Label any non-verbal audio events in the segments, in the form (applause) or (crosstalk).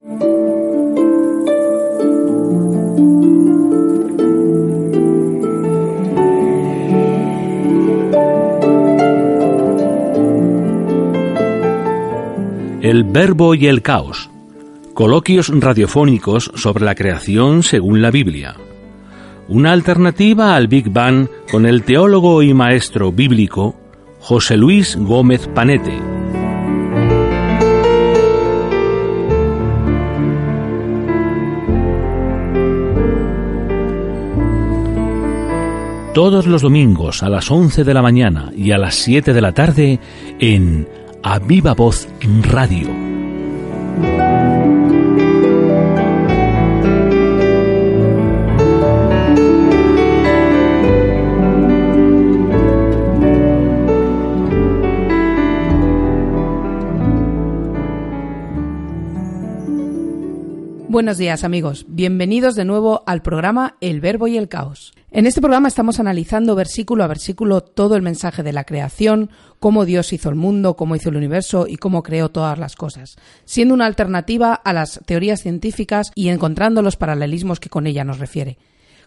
El verbo y el caos. Coloquios radiofónicos sobre la creación según la Biblia. Una alternativa al Big Bang con el teólogo y maestro bíblico José Luis Gómez Panete. Todos los domingos a las 11 de la mañana y a las 7 de la tarde en A Viva Voz Radio. Buenos días amigos, bienvenidos de nuevo al programa El Verbo y el Caos. En este programa estamos analizando versículo a versículo todo el mensaje de la creación, cómo Dios hizo el mundo, cómo hizo el universo y cómo creó todas las cosas, siendo una alternativa a las teorías científicas y encontrando los paralelismos que con ella nos refiere.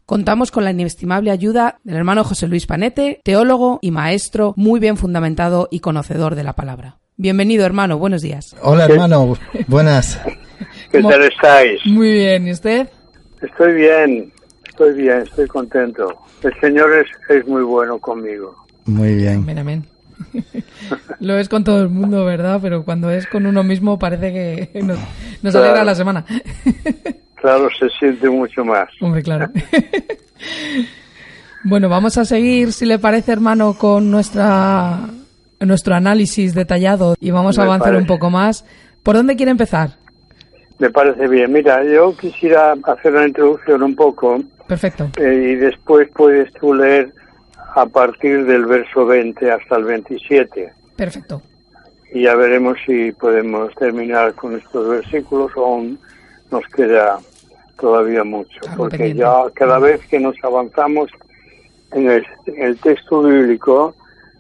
Contamos con la inestimable ayuda del hermano José Luis Panete, teólogo y maestro muy bien fundamentado y conocedor de la palabra. Bienvenido hermano, buenos días. Hola hermano, buenas. ¿Qué tal estáis? Muy bien, ¿y usted? Estoy bien, estoy bien, estoy contento. El Señor es, es muy bueno conmigo. Muy bien. Amén, amén. (laughs) Lo es con todo el mundo, ¿verdad? Pero cuando es con uno mismo parece que nos, nos Claro. alegra la semana. (laughs) Claro, se siente mucho más. Hombre, claro. (laughs) bueno, vamos a seguir, si le parece, hermano, con nuestra nuestro análisis detallado y vamos a avanzar un poco más. ¿Por dónde quiere empezar? Me parece bien. Mira, yo quisiera hacer una introducción un poco Perfecto. eh, y después puedes tú leer a partir del verso 20 hasta el 27. Perfecto. Y ya veremos si podemos terminar con estos versículos o aún nos queda todavía mucho. Algo Porque pendiente. ya cada vez que nos avanzamos en el, en el texto bíblico,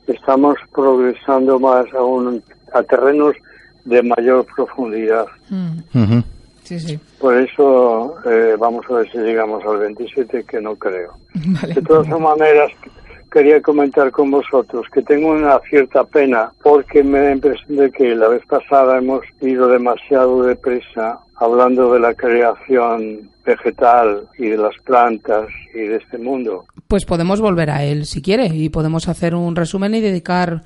estamos progresando más aún a terrenos de mayor profundidad. Mm. Sí, sí. Por eso eh, vamos a ver si llegamos al 27, que no creo. (laughs) Vale. De todas maneras, quería comentar con vosotros que tengo una cierta pena porque me da impresión de que la vez pasada hemos ido demasiado deprisa hablando de la creación vegetal y de las plantas y de este mundo. Pues podemos volver a él si quiere y podemos hacer un resumen y dedicar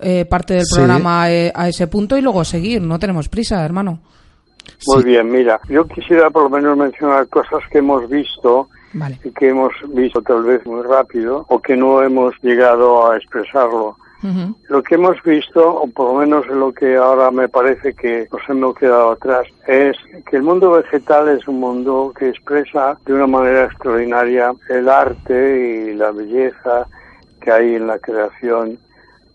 eh, parte del Sí. programa a, eh, a ese punto y luego seguir. No tenemos prisa, hermano. Muy Sí. bien, mira, yo quisiera por lo menos mencionar cosas que hemos visto Vale. y que hemos visto tal vez muy rápido o que no hemos llegado a expresarlo. Lo que hemos visto, o por lo menos lo que ahora me parece que nos hemos quedado atrás, es que el mundo vegetal es un mundo que expresa de una manera extraordinaria el arte y la belleza que hay en la creación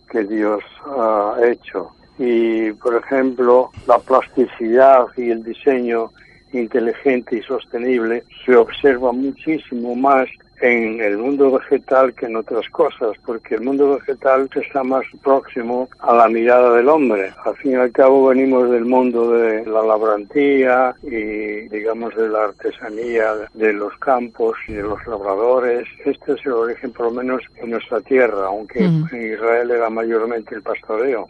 que Dios ha hecho. Y, por ejemplo, la plasticidad y el diseño inteligente y sostenible se observa muchísimo más en el mundo vegetal que en otras cosas, porque el mundo vegetal está más próximo a la mirada del hombre. Al fin y al cabo venimos del mundo de la labrantía y digamos de la artesanía de los campos y de los labradores. Este es el origen por lo menos en nuestra tierra, aunque en Israel era mayormente el pastoreo.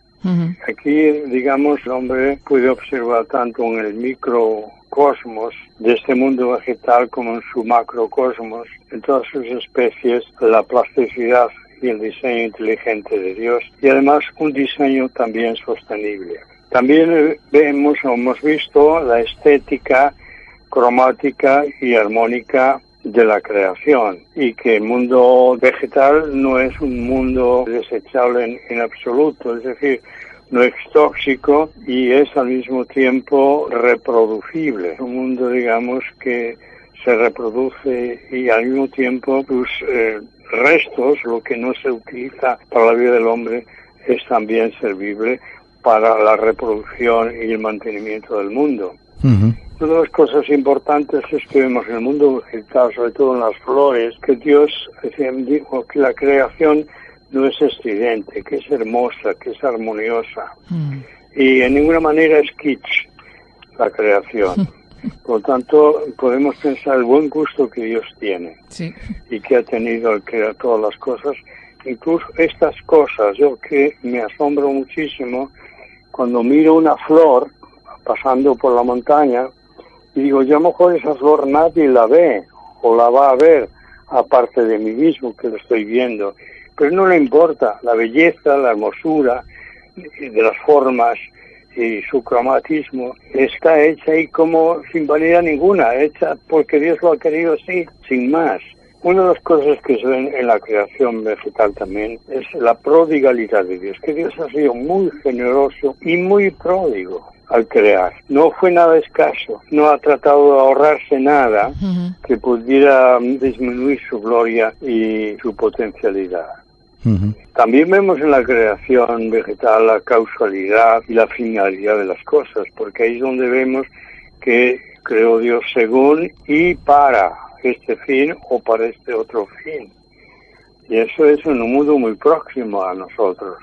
Aquí, digamos, el hombre puede observar tanto en el microcosmos de este mundo vegetal como en su macrocosmos, en todas sus especies, la plasticidad y el diseño inteligente de Dios y además un diseño también sostenible. También eh, vemos o hemos visto la estética cromática y armónica de la creación y que el mundo vegetal no es un mundo desechable en, absoluto, es decir, no es tóxico y es al mismo tiempo reproducible. Un mundo, digamos, que se reproduce y al mismo tiempo sus eh, restos, lo que no se utiliza para la vida del hombre, es también servible para la reproducción y el mantenimiento del mundo. Una de las cosas importantes es que vemos en el mundo vegetal, sobre todo en las flores, que Dios dijo que la creación no es estridente, que es hermosa, que es armoniosa. Mm. Y en ninguna manera es kitsch la creación. (laughs) Por lo tanto, podemos pensar el buen gusto que Dios tiene y que ha tenido al crear todas las cosas. Incluso estas cosas, yo que me asombro muchísimo cuando miro una flor pasando por la montaña y digo, yo a lo mejor esa flor nadie la ve o la va a ver aparte de mí mismo que lo estoy viendo. Pero no le importa la belleza, la hermosura de las formas y su cromatismo está hecha ahí como sin validad ninguna, hecha porque Dios lo ha querido así, sin más. Una de las cosas que se ven en la creación vegetal también es la prodigalidad de Dios, que Dios ha sido muy generoso y muy pródigo al crear. No fue nada escaso, no ha tratado de ahorrarse nada que pudiera disminuir su gloria y su potencialidad. También vemos en la creación vegetal la causalidad y la finalidad de las cosas, porque ahí es donde vemos que creó Dios según y para este fin o para este otro fin. Y eso es en un mundo muy próximo a nosotros.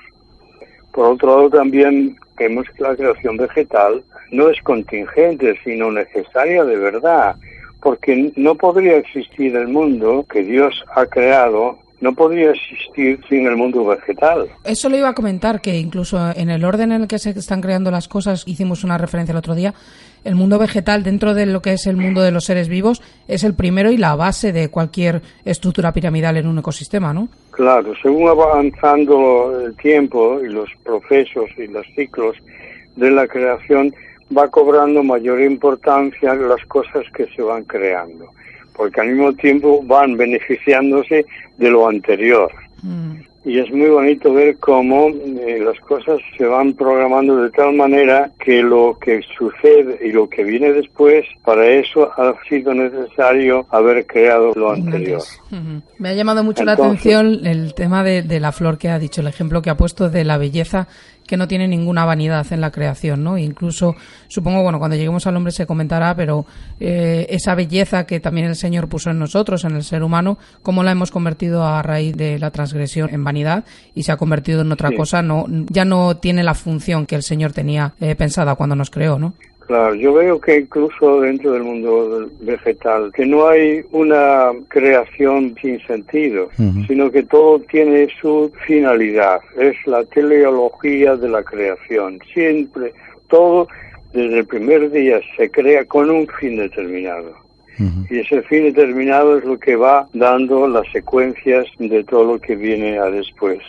Por otro lado, también vemos que la creación vegetal no es contingente, sino necesaria de verdad, porque no podría existir el mundo que Dios ha creado no podría existir sin el mundo vegetal. Eso lo iba a comentar, que incluso en el orden en el que se están creando las cosas, hicimos una referencia el otro día, el mundo vegetal dentro de lo que es el mundo de los seres vivos es el primero y la base de cualquier estructura piramidal en un ecosistema, ¿no? Claro, según va avanzando el tiempo y los procesos y los ciclos de la creación, va cobrando mayor importancia las cosas que se van creando porque al mismo tiempo van beneficiándose de lo anterior. Mm. Y es muy bonito ver cómo eh, las cosas se van programando de tal manera que lo que sucede y lo que viene después, para eso ha sido necesario haber creado lo anterior. Me ha llamado mucho la atención el tema de, de la flor que ha dicho, el ejemplo que ha puesto de la belleza que no tiene ninguna vanidad en la creación, ¿no? Incluso, supongo, bueno, cuando lleguemos al hombre se comentará, pero eh, esa belleza que también el Señor puso en nosotros, en el ser humano, cómo la hemos convertido a raíz de la transgresión en vanidad y se ha convertido en otra cosa, no, ya no tiene la función que el Señor tenía eh, pensada cuando nos creó, ¿no? Claro, yo veo que incluso dentro del mundo vegetal, que no hay una creación sin sentido, sino que todo tiene su finalidad. Es la teleología de la creación. Siempre, todo desde el primer día se crea con un fin determinado. Y ese fin determinado es lo que va dando las secuencias de todo lo que viene a después.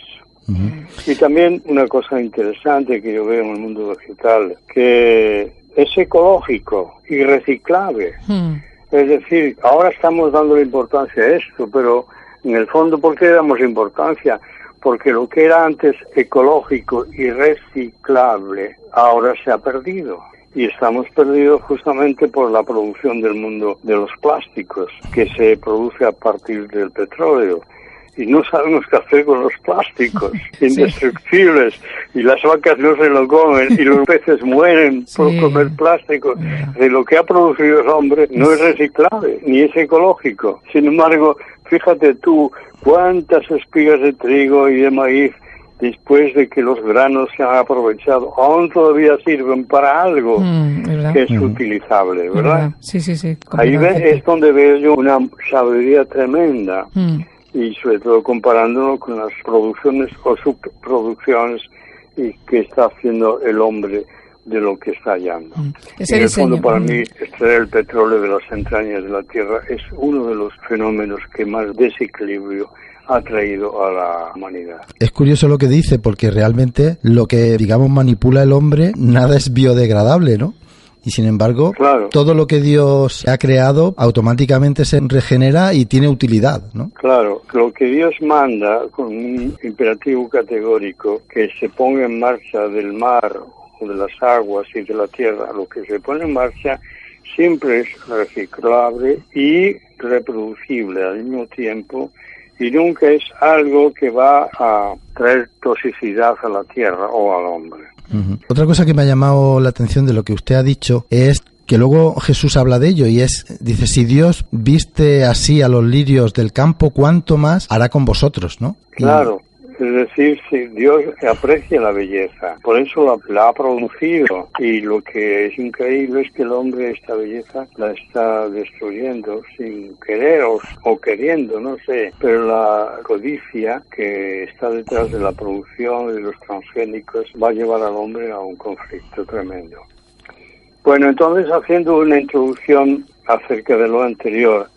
Y también una cosa interesante que yo veo en el mundo vegetal, que es ecológico y reciclable. Hmm. Es decir, ahora estamos dando importancia a esto, pero en el fondo, ¿por qué damos importancia? Porque lo que era antes ecológico y reciclable ahora se ha perdido. Y estamos perdidos justamente por la producción del mundo de los plásticos, que se produce a partir del petróleo y no sabemos qué hacer con los plásticos (laughs) indestructibles y las vacas no se lo comen y los peces mueren (laughs) por comer plástico. De lo que ha producido el hombre no es reciclable ni es ecológico. Sin embargo, fíjate tú cuántas espigas de trigo y de maíz después de que los granos se han aprovechado, aún todavía sirven para algo mm, que es mm. utilizable, ¿verdad? Sí, sí, sí. Ahí es donde veo yo una sabiduría tremenda. Mm y sobre todo comparándolo con las producciones o subproducciones y que está haciendo el hombre de lo que está hallando. Mm. en el fondo, para mí, extraer el petróleo de las entrañas de la Tierra es uno de los fenómenos que más desequilibrio ha traído a la humanidad. Es curioso lo que dice, porque realmente lo que, digamos, manipula el hombre, nada es biodegradable, ¿no? Y sin embargo, Claro. todo lo que Dios ha creado automáticamente se regenera y tiene utilidad, ¿no? Claro, lo que Dios manda con un imperativo categórico que se ponga en marcha del mar o de las aguas y de la tierra, lo que se pone en marcha siempre es reciclable y reproducible al mismo tiempo y nunca es algo que va a traer toxicidad a la tierra o al hombre. Otra cosa que me ha llamado la atención de lo que usted ha dicho es que luego Jesús habla de ello y es, dice, si Dios viste así a los lirios del campo, ¿cuánto más hará con vosotros, no? Y- Claro, es decir, si Dios aprecia la belleza, por eso la, la ha producido y lo que es increíble es que el hombre esta belleza la está destruyendo sin querer o, o queriendo, no sé, pero la codicia que está detrás de la producción de los transgénicos va a llevar al hombre a un conflicto tremendo. Bueno, entonces haciendo una introducción acerca de lo anterior,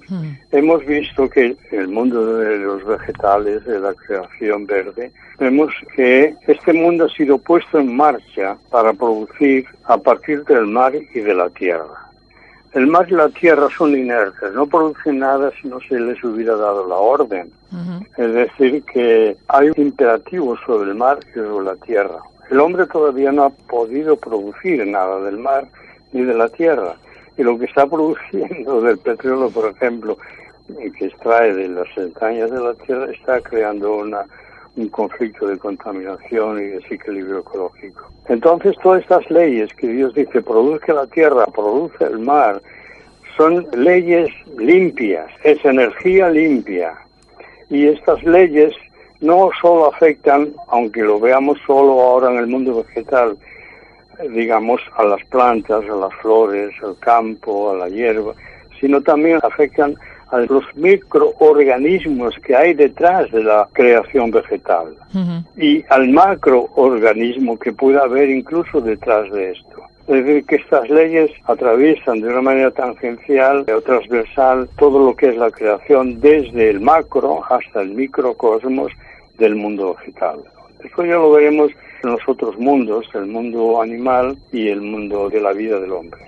hemos visto que el mundo de los vegetales, de la creación verde, vemos que este mundo ha sido puesto en marcha para producir a partir del mar y de la tierra. El mar y la tierra son inertes, no producen nada si no se les hubiera dado la orden. Es decir, que hay un imperativo sobre el mar y sobre la tierra. El hombre todavía no ha podido producir nada del mar ni de la tierra. Y lo que está produciendo (laughs) del petróleo, por ejemplo, y que extrae de las entrañas de la tierra, está creando una, un conflicto de contaminación y desequilibrio ecológico. Entonces, todas estas leyes que Dios dice, produzca la tierra, produce el mar, son leyes limpias, es energía limpia. Y estas leyes no solo afectan, aunque lo veamos solo ahora en el mundo vegetal, eh, digamos, a las plantas, a las flores, al campo, a la hierba, sino también afectan a los microorganismos que hay detrás de la creación vegetal y al macroorganismo que pueda haber incluso detrás de esto. Es decir, que estas leyes atraviesan de una manera tangencial o transversal todo lo que es la creación desde el macro hasta el microcosmos del mundo vegetal. Esto ya lo veremos los otros mundos, el mundo animal y el mundo de la vida del hombre.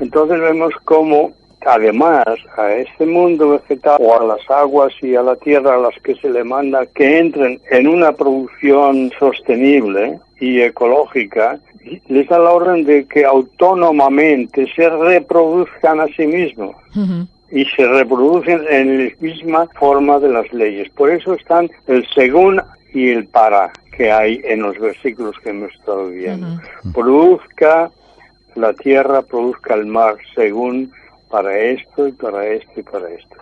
Entonces vemos cómo, además, a este mundo vegetal o a las aguas y a la tierra a las que se le manda que entren en una producción sostenible y ecológica, les da la orden de que autónomamente se reproduzcan a sí mismos y se reproducen en la misma forma de las leyes. Por eso están el según y el para que hay en los versículos que hemos estado viendo. Produzca la tierra, produzca el mar, según para esto y para esto y para esto.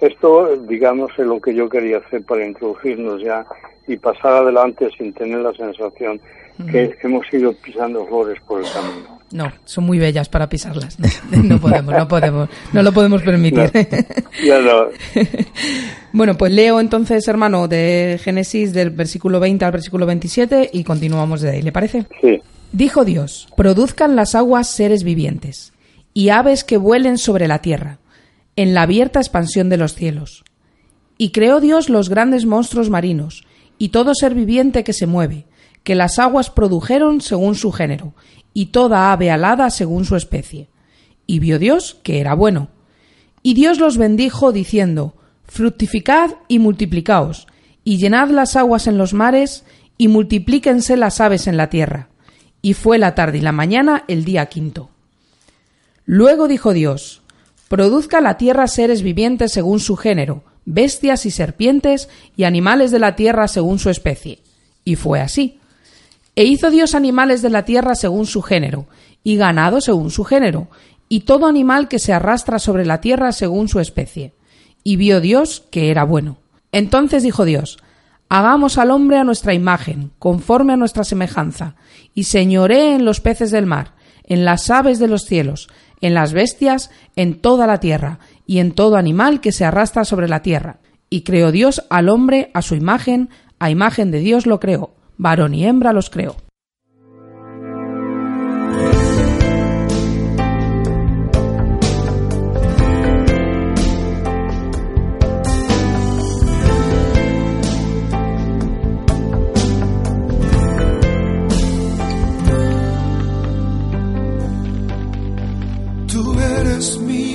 Esto, digamos, es lo que yo quería hacer para introducirnos ya y pasar adelante sin tener la sensación que hemos ido pisando flores por el camino. No, son muy bellas para pisarlas. (laughs) No, podemos, no podemos, no lo podemos permitir. (laughs) Ya (laughs) Bueno, pues leo entonces, hermano, de Génesis del versículo 20 al versículo 27 y continuamos de ahí, ¿le parece? sí. Dijo Dios, produzcan las aguas seres vivientes, y aves que vuelen sobre la tierra, en la abierta expansión de los cielos. Y creó Dios los grandes monstruos marinos, y todo ser viviente que se mueve, que las aguas produjeron según su género, y toda ave alada según su especie. Y vio Dios que era bueno. Y Dios los bendijo, diciendo, Fructificad y multiplicaos, y llenad las aguas en los mares, y multiplíquense las aves en la tierra. Y fue la tarde y la mañana el día quinto. Luego dijo Dios, Produzca la tierra seres vivientes según su género, bestias y serpientes, y animales de la tierra según su especie. Y fue así. E hizo Dios animales de la tierra según su género, y ganado según su género, y todo animal que se arrastra sobre la tierra según su especie. Y vio Dios que era bueno. Entonces dijo Dios, Hagamos al hombre a nuestra imagen, conforme a nuestra semejanza, y señoree en los peces del mar, en las aves de los cielos, en las bestias, en toda la tierra, y en todo animal que se arrastra sobre la tierra. Y creó Dios al hombre a su imagen, a imagen de Dios lo creó, varón y hembra los creó.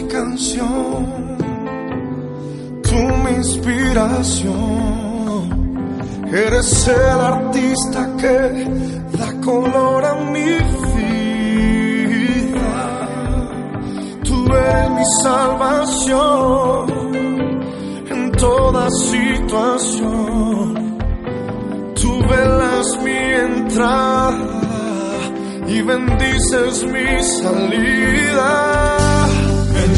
canción, tú mi inspiración. Eres el artista que da color a mi vida. Tú eres mi salvación en toda situación. Tú velas mi entrada y bendices mi salida. El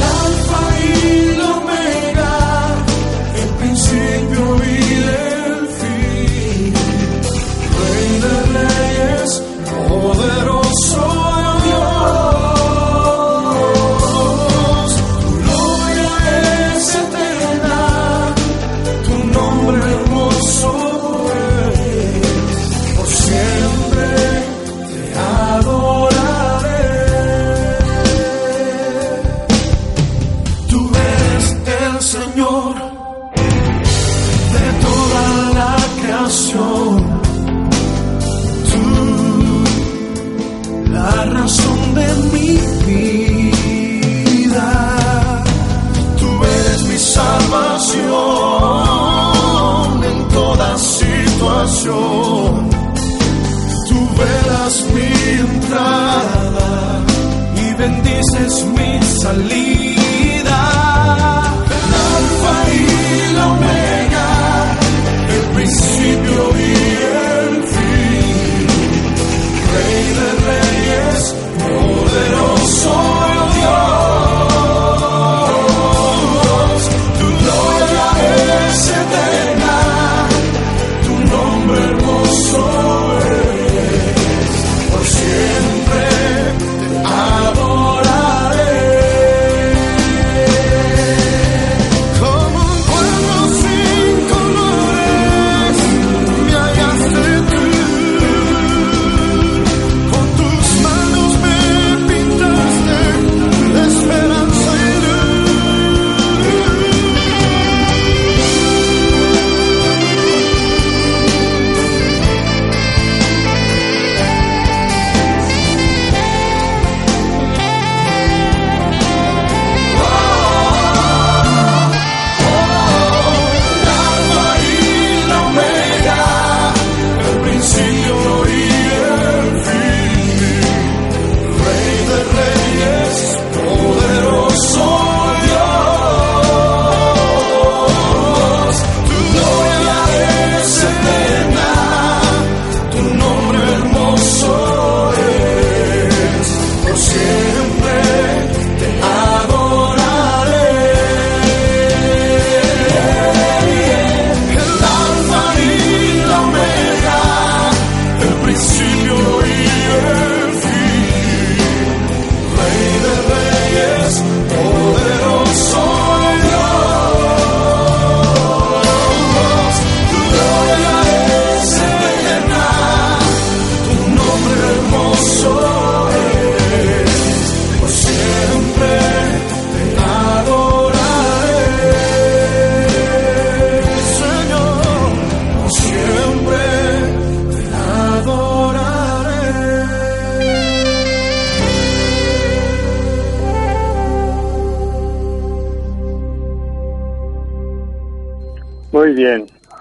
Señor de toda la creación. Tú, la razón de mi vida. Tú eres mi salvación en toda situación. Tú velas mi entrada y bendices mi salida.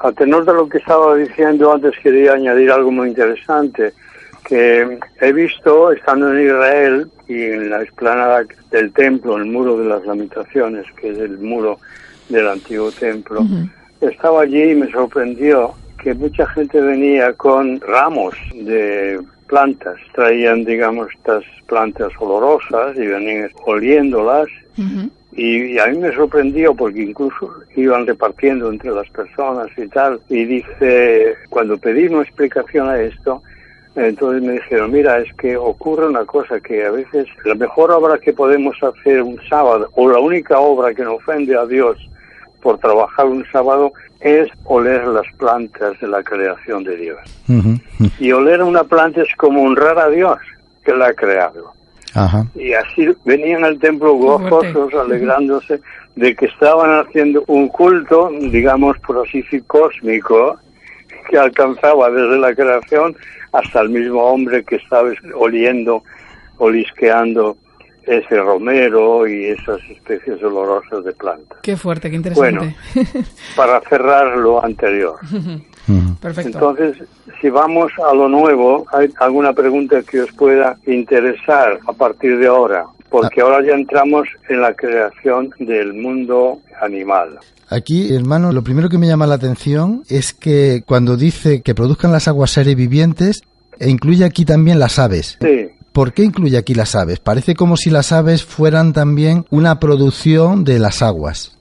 A tenor de lo que estaba diciendo antes, quería añadir algo muy interesante, que he visto, estando en Israel y en la explanada del templo, el muro de las lamentaciones, que es el muro del antiguo templo, estaba allí y me sorprendió que mucha gente venía con ramos de plantas, traían, digamos, estas plantas olorosas y venían oliéndolas. Y, y a mí me sorprendió porque incluso iban repartiendo entre las personas y tal. Y dice, cuando pedí una explicación a esto, entonces me dijeron, mira, es que ocurre una cosa que a veces la mejor obra que podemos hacer un sábado, o la única obra que no ofende a Dios por trabajar un sábado, es oler las plantas de la creación de Dios. Y oler una planta es como honrar a Dios que la ha creado. Ajá. Y así venían al templo gozosos, alegrándose de que estaban haciendo un culto, digamos por así cósmico, que alcanzaba desde la creación hasta el mismo hombre que estaba oliendo, olisqueando es el romero y esas especies olorosas de plantas. Qué fuerte, qué Bueno, interesante. para cerrar lo anterior. Perfecto. Entonces, si vamos a lo nuevo, ¿hay alguna pregunta que os pueda interesar a partir de ahora? Porque ahora ya entramos en la creación del mundo animal. Aquí, hermano, lo primero que me llama la atención es que cuando dice que produzcan las aguas seres vivientes, e incluye aquí también las aves. Sí, ¿Por qué incluye aquí las aves? Parece como si las aves fueran también una producción de las aguas.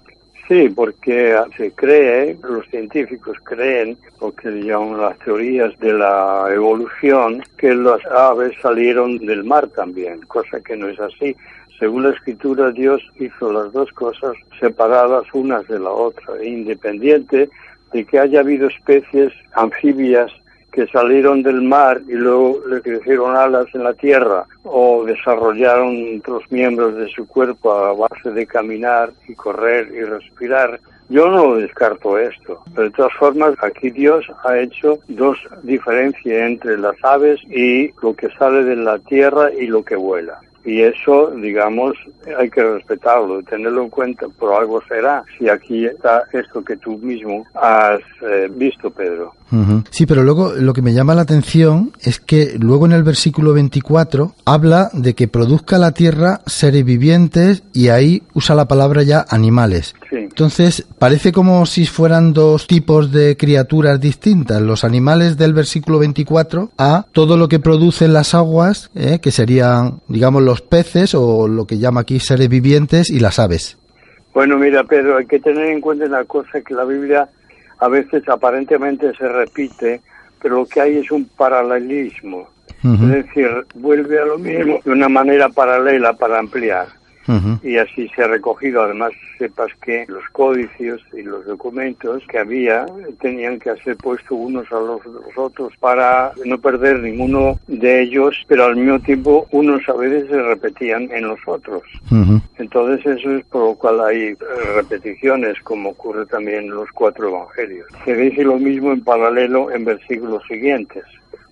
Sí, porque se cree, los científicos creen, lo que llaman las teorías de la evolución, que las aves salieron del mar también, cosa que no es así. Según la escritura, Dios hizo las dos cosas separadas unas de la otra, independiente de que haya habido especies anfibias que salieron del mar y luego le crecieron alas en la tierra o desarrollaron otros miembros de su cuerpo a base de caminar y correr y respirar. Yo no descarto esto, pero de todas formas aquí Dios ha hecho dos diferencias entre las aves y lo que sale de la tierra y lo que vuela. Y eso, digamos, hay que respetarlo, tenerlo en cuenta, por algo será, si aquí está esto que tú mismo has eh, visto, Pedro. Sí, pero luego lo que me llama la atención es que luego en el versículo 24 habla de que produzca la tierra seres vivientes y ahí usa la palabra ya animales. Sí. Entonces, parece como si fueran dos tipos de criaturas distintas, los animales del versículo 24 a todo lo que producen las aguas, eh, que serían, digamos, los peces o lo que llama aquí seres vivientes y las aves. Bueno, mira, Pedro, hay que tener en cuenta una cosa que la Biblia a veces aparentemente se repite, pero lo que hay es un paralelismo. Es decir, vuelve a lo mismo de una manera paralela para ampliar. Y así se ha recogido. Además, sepas que los códices y los documentos que había tenían que ser puestos unos a los, los otros para no perder ninguno de ellos, pero al mismo tiempo unos a veces se repetían en los otros. Entonces eso es por lo cual hay eh, repeticiones, como ocurre también en los cuatro evangelios. Se dice lo mismo en paralelo en versículos siguientes,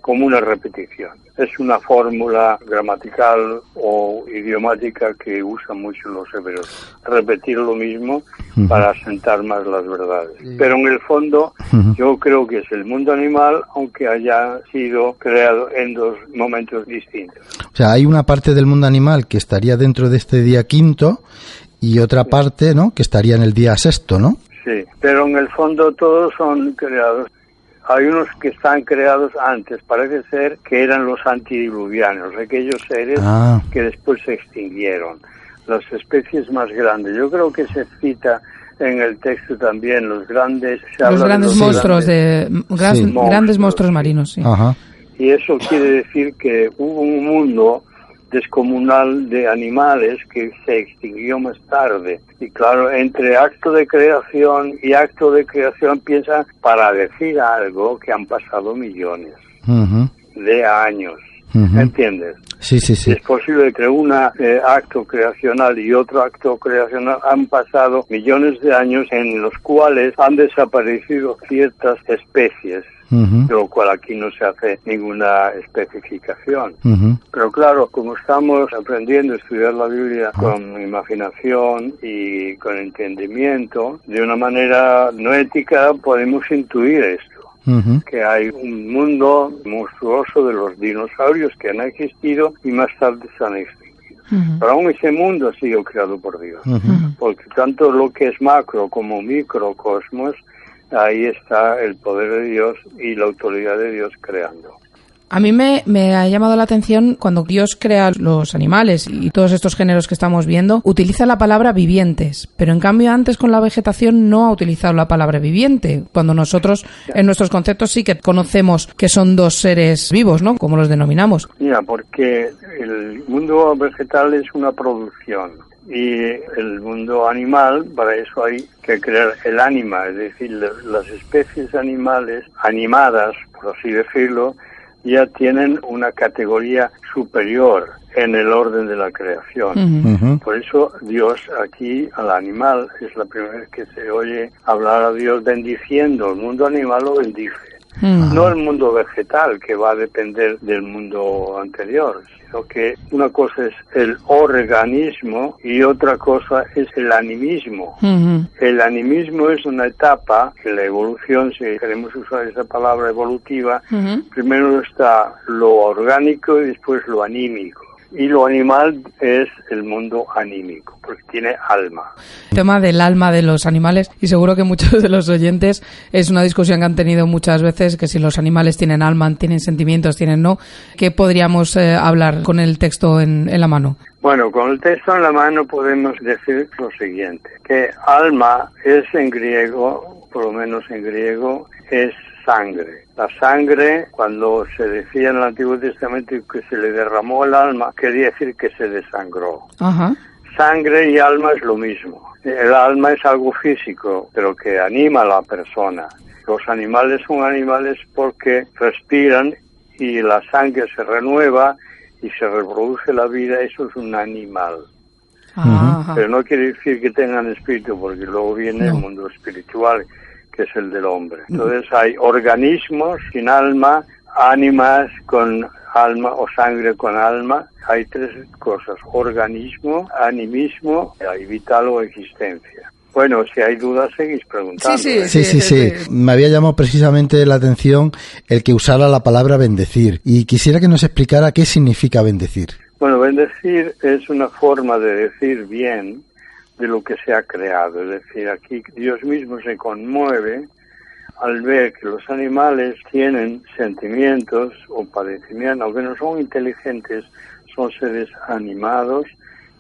como una repetición. Es una fórmula gramatical o idiomática que usan mucho los hebreos. Repetir lo mismo para asentar más las verdades. Pero en el fondo yo creo que es el mundo animal, aunque haya sido creado en dos momentos distintos. O sea, hay una parte del mundo animal que estaría dentro de este día quinto y otra parte, ¿no? Que estaría en el día sexto, ¿no? Sí, pero en el fondo todos son creados. Hay unos que están creados antes, parece ser que eran los antidiluvianos, aquellos seres Ah. que después se extinguieron, las especies más grandes. Yo creo que se cita en el texto también los grandes... se Los habla de grandes los monstruos grandes- de gran- Sí. grandes Monstruos, monstruos marinos, sí. Ajá. Y eso quiere decir que hubo un mundo descomunal de animales que se extinguió más tarde. Y claro, entre acto de creación y acto de creación piensa para decir algo que han pasado millones de años. ¿Entiendes? Sí, sí, sí. Es posible que un acto creacional y otro acto creacional han pasado millones de años en los cuales han desaparecido ciertas especies, De lo cual aquí no se hace ninguna especificación. Pero claro, como estamos aprendiendo a estudiar la Biblia con imaginación y con entendimiento, de una manera no ética podemos intuir esto. Que hay un mundo monstruoso de los dinosaurios que han existido y más tarde se han extinguido. Pero aún ese mundo ha sido creado por Dios. Porque tanto lo que es macro como microcosmos, ahí está el poder de Dios y la autoridad de Dios creando. A mí me, me ha llamado la atención cuando Dios crea los animales y todos estos géneros que estamos viendo, utiliza la palabra vivientes, pero en cambio antes con la vegetación no ha utilizado la palabra viviente, cuando nosotros en nuestros conceptos sí que conocemos que son dos seres vivos, ¿no? Como los denominamos. Mira, porque el mundo vegetal es una producción y el mundo animal, para eso hay que crear el ánima, es decir, la- las especies animales animadas, por así decirlo, ya tienen una categoría superior en el orden de la creación. Por eso Dios aquí al animal es la primera vez que se oye hablar a Dios bendiciendo. El mundo animal lo bendice. No el mundo vegetal, que va a depender del mundo anterior, sino que una cosa es el organismo y otra cosa es el animismo. El animismo es una etapa la evolución, si queremos usar esa palabra evolutiva, primero está lo orgánico y después lo anímico. Y lo animal es el mundo anímico, porque tiene alma. El tema del alma de los animales y seguro que muchos de los oyentes es una discusión que han tenido muchas veces que si los animales tienen alma, tienen sentimientos, tienen no. ¿Qué podríamos eh, hablar con el texto en, en la mano? Bueno, con el texto en la mano podemos decir lo siguiente, que alma es en griego, por lo menos en griego, es sangre. La sangre, cuando se decía en el Antiguo Testamento que se le derramó el alma, quería decir que se desangró. Ajá. Sangre y alma es lo mismo. El alma es algo físico, pero que anima a la persona. Los animales son animales porque respiran y la sangre se renueva y se reproduce la vida, eso es un animal. Ajá. Pero no quiere decir que tengan espíritu, porque luego viene el mundo espiritual, que es el del hombre. Entonces hay organismos sin alma, ánimas con alma o sangre con alma. Hay tres cosas, organismo, animismo y vital o existencia. Bueno, si hay dudas, seguís preguntando. Sí, ¿eh? Sí, sí, sí. sí. Me había llamado precisamente la atención el que usara la palabra bendecir. Y quisiera que nos explicara qué significa bendecir. Bueno, bendecir es una forma de decir bien de lo que se ha creado. Es decir, aquí Dios mismo se conmueve al ver que los animales tienen sentimientos o padecimientos, aunque no son inteligentes, son seres animados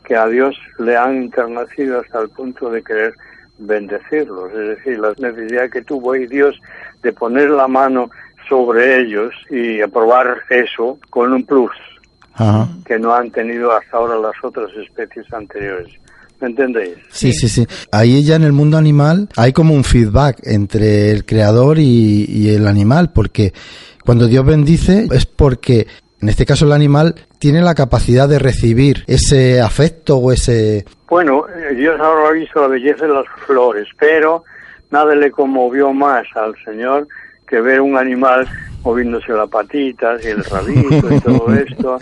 que a Dios le han internacido hasta el punto de querer bendecirlos. Es decir, la necesidad que tuvo ahí Dios de poner la mano sobre ellos y aprobar eso con un plus Ajá. que no han tenido hasta ahora las otras especies anteriores. ¿Me entendéis? Sí, sí, sí. Ahí ya en el mundo animal hay como un feedback entre el creador y, y el animal, porque cuando Dios bendice es porque, en este caso el animal, tiene la capacidad de recibir ese afecto o ese... Bueno, eh, Dios ahora ha visto la belleza de las flores, pero nada le conmovió más al Señor que ver un animal moviéndose las patitas y el (laughs) rabito y todo (laughs) esto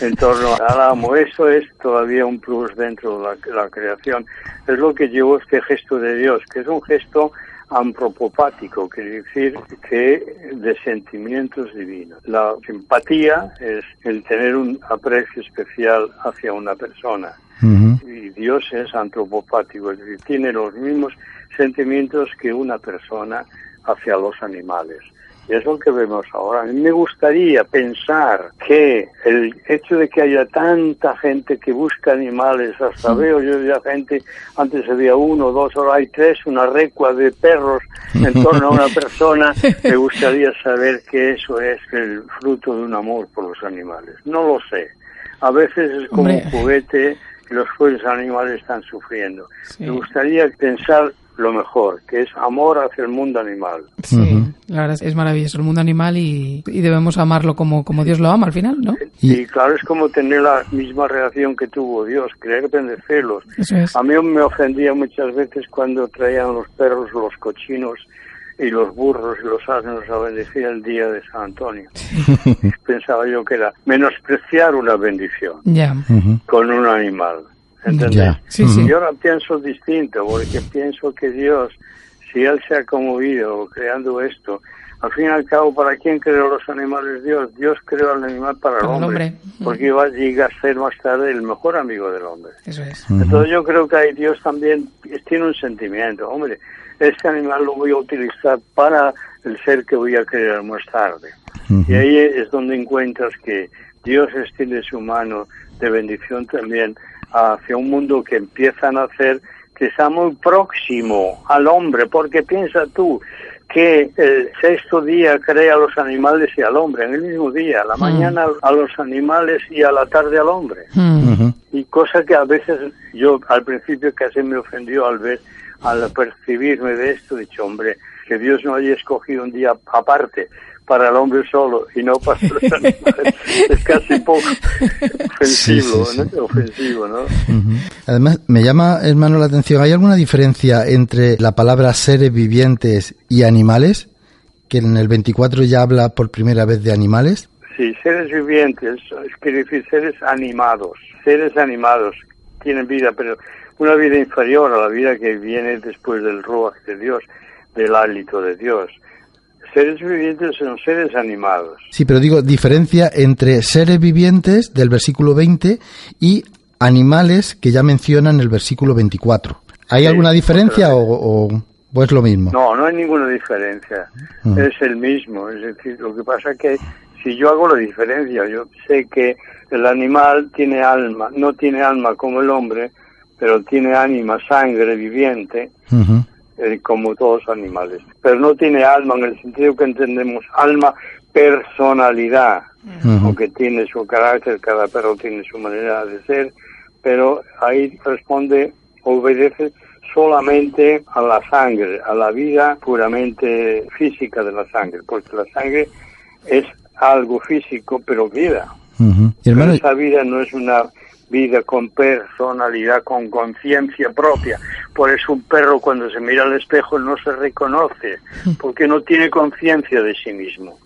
en torno al amo. Eso es todavía un plus dentro de la, la creación. Es lo que llevó este gesto de Dios, que es un gesto antropopático, quiere decir que de sentimientos divinos. La simpatía es el tener un aprecio especial hacia una persona y Dios es antropopático, es decir, tiene los mismos sentimientos que una persona hacia los animales. Y es lo que vemos ahora. A mí me gustaría pensar que el hecho de que haya tanta gente que busca animales, hasta veo yo ya gente, antes había uno, dos, ahora hay tres, una recua de perros en torno a una (laughs) persona, me gustaría saber que eso es el fruto de un amor por los animales. No lo sé. A veces es como Hombre. un juguete y los pobres animales están sufriendo. Sí. Me gustaría pensar lo mejor, que es amor hacia el mundo animal. Sí, la verdad es, es maravilloso el mundo animal y, y debemos amarlo como, como Dios lo ama al final, ¿no? Y- Y claro, es como tener la misma reacción que tuvo Dios, querer bendecerlos. Es. A mí me ofendía muchas veces cuando traían los perros, los cochinos y los burros y los asnos a bendecir el día de San Antonio. (laughs) Pensaba yo que era menospreciar una bendición con un animal. ¿Entendés? Ya. Sí, sí. Y ahora pienso distinto, porque pienso que Dios, si Él se ha conmovido creando esto, al fin y al cabo, ¿para quién creó los animales Dios? Dios creó al animal para el hombre, hombre. porque iba a llegar a ser más tarde el mejor amigo del hombre. Eso es. Entonces yo creo que ahí Dios también tiene un sentimiento, hombre, este animal lo voy a utilizar para el ser que voy a crear más tarde. Y ahí es donde encuentras que Dios extiende su mano de bendición también hacia un mundo que empieza a nacer, que está muy próximo al hombre, porque piensa tú que el sexto día crea a los animales y al hombre, en el mismo día, a la mañana a los animales y a la tarde al hombre. Mm. Y cosa que a veces yo al principio casi me ofendió al ver, al percibirme de esto, he dicho, hombre, que Dios no haya escogido un día aparte para el hombre solo y no para los (laughs) animales. es casi un poco (laughs) ofensivo, Sí, sí, sí. ¿no? Ofensivo, ¿no? Además, me llama, hermano, la atención. ¿Hay alguna diferencia entre la palabra seres vivientes y animales? que en el 24 ya habla por primera vez de animales. Sí, seres vivientes, quiere decir seres animados, seres animados, tienen vida, pero una vida inferior a la vida que viene después del ruach de Dios, del hálito de Dios. Seres vivientes son seres animados. Sí, pero digo, diferencia entre seres vivientes del versículo 20 y animales que ya mencionan el versículo 24. ¿Hay Sí, alguna diferencia o, o- o es lo mismo? No, no hay ninguna diferencia. Mm. Es el mismo. Es decir, lo que pasa es que si yo hago la diferencia, yo sé que el animal tiene alma, no tiene alma como el hombre, pero tiene ánima, sangre viviente, Ujú. Eh, como todos los animales. Pero no tiene alma en el sentido que entendemos alma, personalidad, Ujú. aunque tiene su carácter, cada perro tiene su manera de ser, pero ahí responde, obedece solamente a la sangre, a la vida puramente física de la sangre, porque la sangre es algo físico, pero vida. Y hermano, esa vida no es una vida con personalidad, con conciencia propia. Por eso un perro cuando se mira al espejo no se reconoce, porque no tiene conciencia de sí mismo.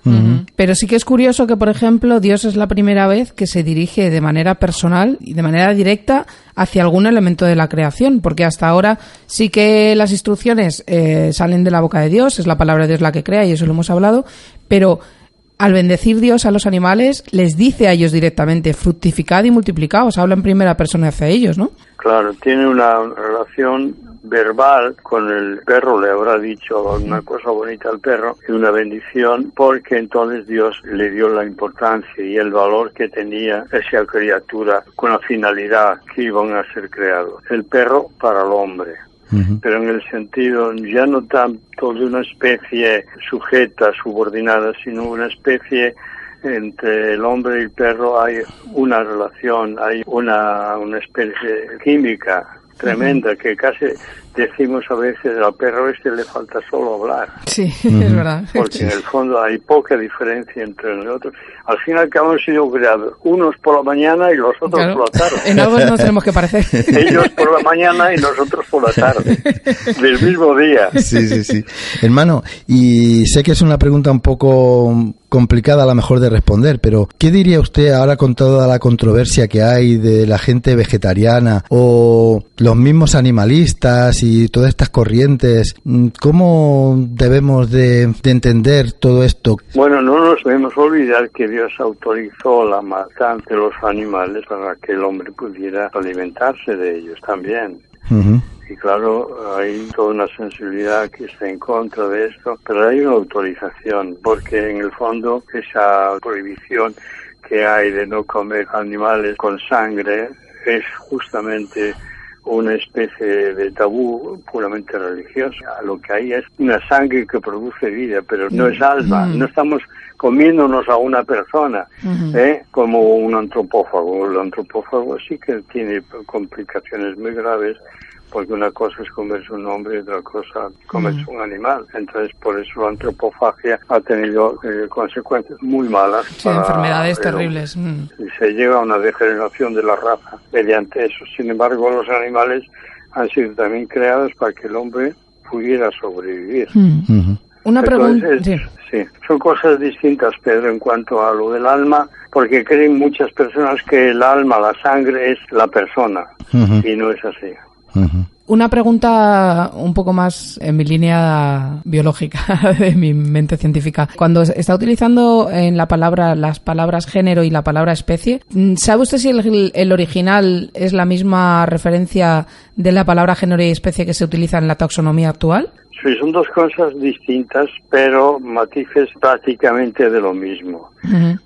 Pero sí que es curioso que, por ejemplo, Dios es la primera vez que se dirige de manera personal y de manera directa hacia algún elemento de la creación, porque hasta ahora sí que las instrucciones eh, salen de la boca de Dios, es la palabra de Dios la que crea y eso lo hemos hablado, pero al bendecir Dios a los animales, les dice a ellos directamente, fructificad y multiplicaos, habla en primera persona hacia ellos, ¿no? Claro, tiene una relación verbal con el perro, le habrá dicho una cosa bonita al perro y una bendición, porque entonces Dios le dio la importancia y el valor que tenía esa criatura con la finalidad que iban a ser creados. El perro para el hombre. Pero en el sentido ya no tanto de una especie sujeta, subordinada, sino una especie entre el hombre y el perro hay una relación, hay una, una especie química tremenda que casi decimos a veces al perro este le falta solo hablar Sí, (laughs) es verdad. porque en el fondo hay poca diferencia entre nosotros. Al fin y al cabo hemos sido creados unos por la mañana y los otros Claro, por la tarde. en algo nos tenemos que parecer. (laughs) Ellos por la mañana y nosotros por la tarde, (laughs) del mismo día. Sí, sí, sí. Hermano, y sé que es una pregunta un poco complicada a lo mejor de responder, pero ¿qué diría usted ahora con toda la controversia que hay de la gente vegetariana o los mismos animalistas y todas estas corrientes? Mm, ¿Cómo debemos de, de entender todo esto? Bueno, no nos debemos olvidar que Dios autorizó la matanza de los animales para que el hombre pudiera alimentarse de ellos también. Y claro, hay toda una sensibilidad que está en contra de esto, pero hay una autorización, porque en el fondo esa prohibición que hay de no comer animales con sangre es justamente una especie de tabú puramente religioso. Lo que hay es una sangre que produce vida, pero no es alma. No estamos comiéndonos a una persona, ¿eh? como un antropófago. El antropófago sí que tiene complicaciones muy graves porque una cosa es comerse un hombre y otra cosa comerse un animal. Entonces, por eso la antropofagia ha tenido eh, consecuencias muy malas. Sí, para enfermedades terribles. mm. y se llega a una degeneración de la raza mediante eso. Sin embargo, los animales han sido también creados para que el hombre pudiera sobrevivir. ujú. Una pregunta. Sí. sí, son cosas distintas, Pedro, en cuanto a lo del alma, porque creen muchas personas que el alma, la sangre, es la persona, y no es así. Una pregunta un poco más en mi línea biológica (laughs) de mi mente científica. Cuando está utilizando en la palabra las palabras género y la palabra especie, mm, ¿sabe usted si el, el original es la misma referencia de la palabra género y especie que se utiliza en la taxonomía actual? Sí, son dos cosas distintas, pero matices prácticamente de lo mismo.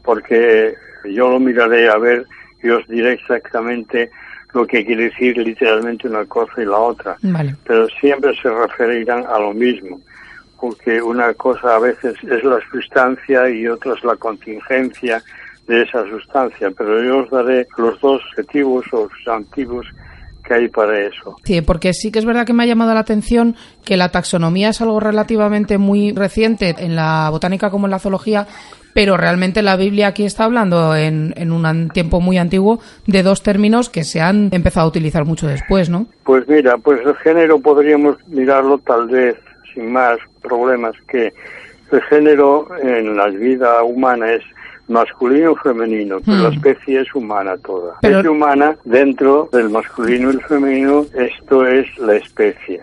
Porque yo lo miraré a ver y os diré exactamente lo que quiere decir literalmente una cosa y la otra, Vale. pero siempre se referirán a lo mismo, porque una cosa a veces es la sustancia y otra es la contingencia de esa sustancia, pero yo os daré los dos adjetivos o sustantivos que hay para eso. Sí, porque sí que es verdad que me ha llamado la atención que la taxonomía es algo relativamente muy reciente en la botánica como en la zoología, pero realmente la Biblia aquí está hablando en, en un tiempo muy antiguo de dos términos que se han empezado a utilizar mucho después, ¿no? Pues mira, pues el género podríamos mirarlo tal vez sin más problemas que El género en la vida humana es masculino o femenino, pero Hmm. la especie es humana toda. Pero- especie humana, dentro del masculino y el femenino, esto es la especie.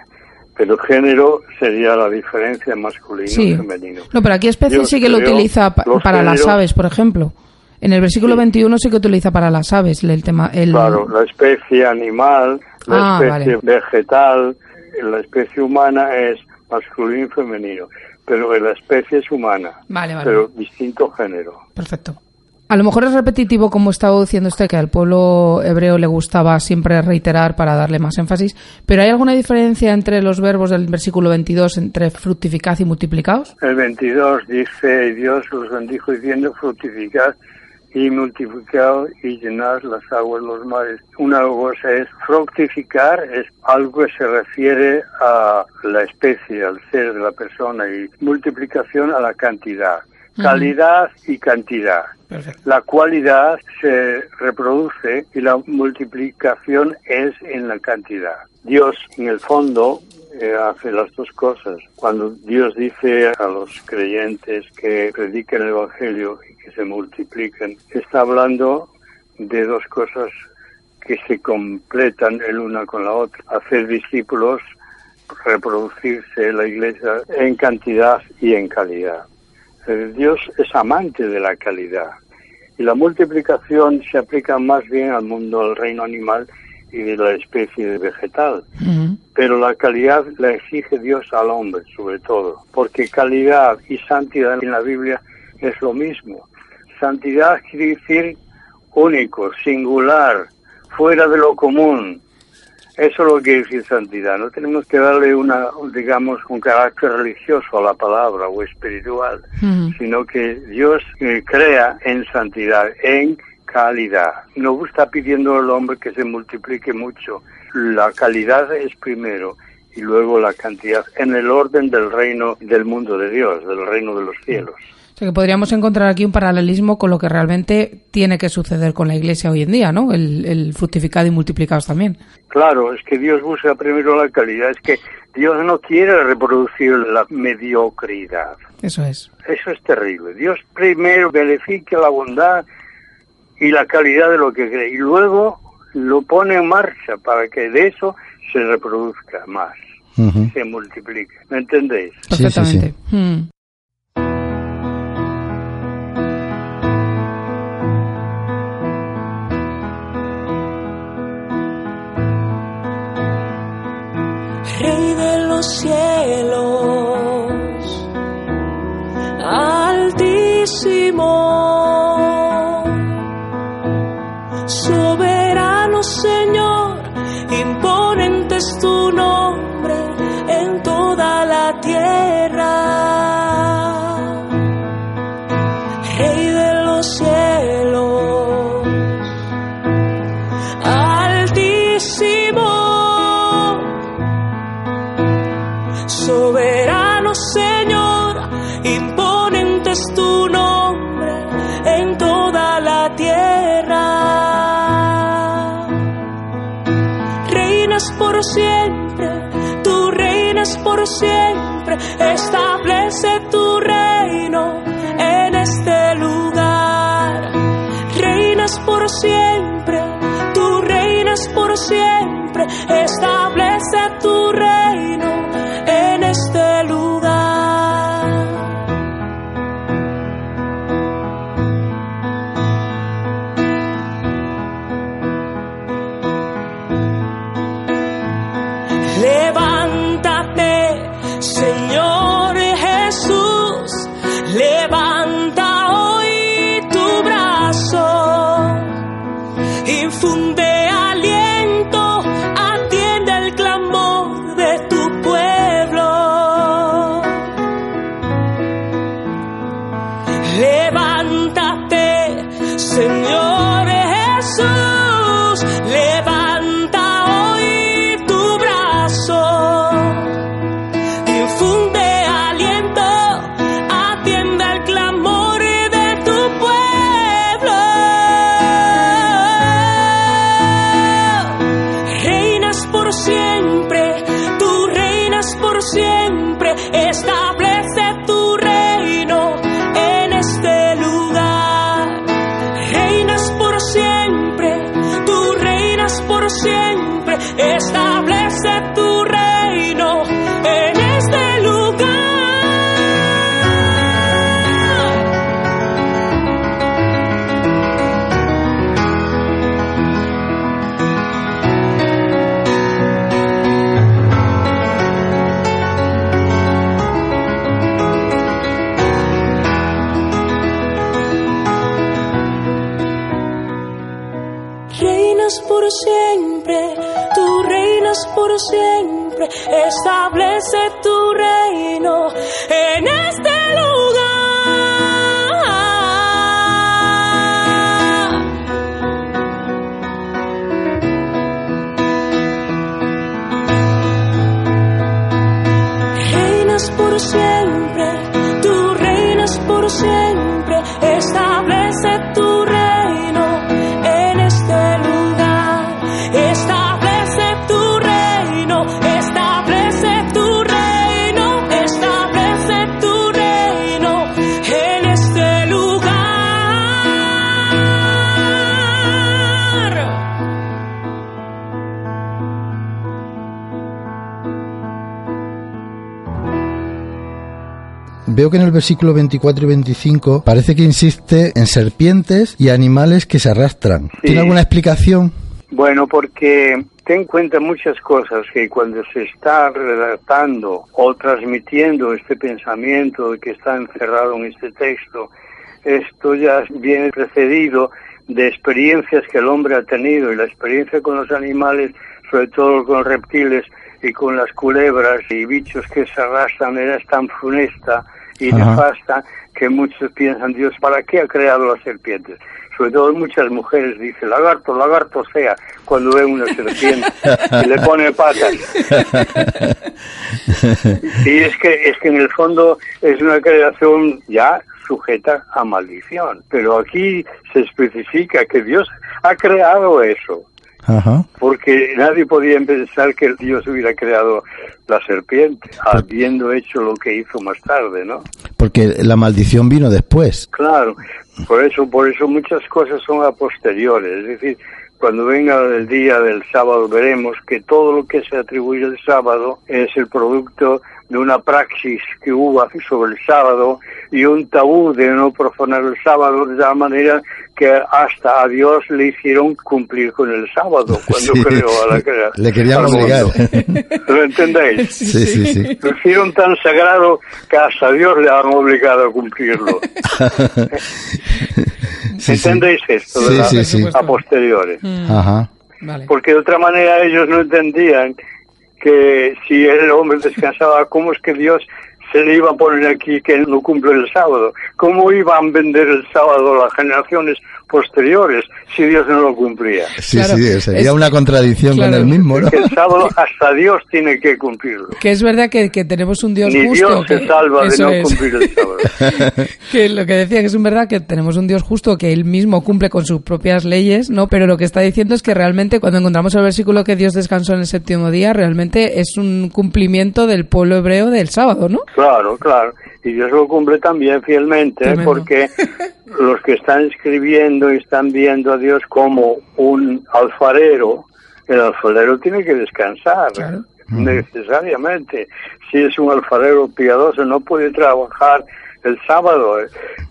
Pero género sería la diferencia masculino Sí. y femenino. No, pero aquí especie sí que lo utiliza pa- para las aves, por ejemplo. En el versículo 21 sí que utiliza para las aves el tema. El... Claro, la especie animal, la Ah, especie vale. vegetal, la especie humana es masculino y femenino, pero la especie es humana, Vale, vale. pero distinto género. Perfecto. A lo mejor es repetitivo, como estaba diciendo usted, que al pueblo hebreo le gustaba siempre reiterar para darle más énfasis, pero ¿hay alguna diferencia entre los verbos del versículo 22 entre fructificad y multiplicaos? El 22 dice, Dios los bendijo diciendo, fructificad y multiplicad y llenad las aguas los mares. Una cosa es fructificar, es algo que se refiere a la especie, al ser de la persona, y multiplicación a la cantidad. Calidad y cantidad. Perfecto. La cualidad se reproduce y la multiplicación es en la cantidad. Dios, en el fondo, eh, hace las dos cosas. Cuando Dios dice a los creyentes que prediquen el Evangelio y que se multipliquen, está hablando de dos cosas que se completan el una con la otra. Hacer discípulos, reproducirse la iglesia en cantidad y en calidad. Dios es amante de la calidad y la multiplicación se aplica más bien al mundo del reino animal y de la especie vegetal. Pero la calidad la exige Dios al hombre, sobre todo, porque calidad y santidad en la Biblia es lo mismo. Santidad quiere decir único, singular, fuera de lo común. Eso es lo que decir santidad. No tenemos que darle una, digamos, un carácter religioso a la palabra o espiritual, sino que Dios eh, crea en santidad, en calidad. No está pidiendo al hombre que se multiplique mucho. La calidad es primero y luego la cantidad en el orden del reino del mundo de Dios, del reino de los cielos. O sea que podríamos encontrar aquí un paralelismo con lo que realmente tiene que suceder con la iglesia hoy en día, ¿no? El, el fructificado y multiplicados también. Claro, es que Dios busca primero la calidad, es que Dios no quiere reproducir la mediocridad. Eso es. Eso es terrible. Dios primero beneficia la bondad y la calidad de lo que cree y luego lo pone en marcha para que de eso se reproduzca más, Ujú. se multiplique. ¿Me entendéis? Sí, sí, sí. Perfectamente. Cielos, por siempre, tú reinas por siempre, establece tu reino en este lugar. Reinas por siempre, tú reinas por siempre, establece tu reino siempre, establece Veo que en el versículo 24 y 25 parece que insiste en serpientes y animales que se arrastran. ¿Tiene alguna explicación? Bueno, porque ten en cuenta muchas cosas que cuando se está redactando o transmitiendo este pensamiento que está encerrado en este texto, esto ya viene precedido de experiencias que el hombre ha tenido y la experiencia con los animales, sobre todo con los reptiles y con las culebras y bichos que se arrastran, era tan funesta y nefasta que muchos piensan, Dios, ¿para qué ha creado las serpientes? Sobre todo muchas mujeres dicen, lagarto, lagarto sea, cuando ven una serpiente y le pone patas. Y es que, es que en el fondo es una creación ya sujeta a maldición. Pero aquí se especifica que Dios ha creado eso. Ajá. Porque nadie podía pensar que Dios hubiera creado la serpiente, habiendo hecho lo que hizo más tarde, ¿no? Porque la maldición vino después. Claro, por eso, por eso muchas cosas son a posteriores. Es decir, cuando venga el día del sábado veremos que todo lo que se atribuye al sábado es el producto de una praxis que hubo sobre el sábado y un tabú de no profanar el sábado de tal manera que hasta a Dios le hicieron cumplir con el sábado cuando Sí. creó a la crea- Le querían obligar. ¿Lo entendéis? Sí, sí, sí. Lo hicieron tan sagrado que hasta Dios le han obligado a cumplirlo. (laughs) Sí, sí. ¿Entendéis esto? Sí, verdad? sí, sí. A posteriores. Ajá. Vale. Porque de otra manera ellos no entendían que si el hombre descansaba, ¿cómo es que Dios se le iba a poner aquí que no cumple el sábado? ¿Cómo iban a vender el sábado las generaciones posteriores si Dios no lo cumplía? Sí, Claro, sí, sería es- una contradicción claro. con el mismo, ¿no? Que el sábado hasta Dios tiene que cumplirlo. Que es verdad que, que tenemos un Dios Ni justo. Dios se que- salva de no es. cumplir el sábado. (laughs) que lo que decía que es un verdad que tenemos un Dios justo que él mismo cumple con sus propias leyes, ¿no? Pero lo que está diciendo es que realmente cuando encontramos el versículo que Dios descansó en el séptimo día, realmente es un cumplimiento del pueblo hebreo del sábado, ¿no? Claro, claro. Y Dios lo cumple también fielmente, ¿eh? Porque (laughs) los que están escribiendo y están viendo a Dios como un alfarero, el alfarero tiene que descansar, Claro. necesariamente. Si es un alfarero piadoso, no puede trabajar el sábado. ¿eh?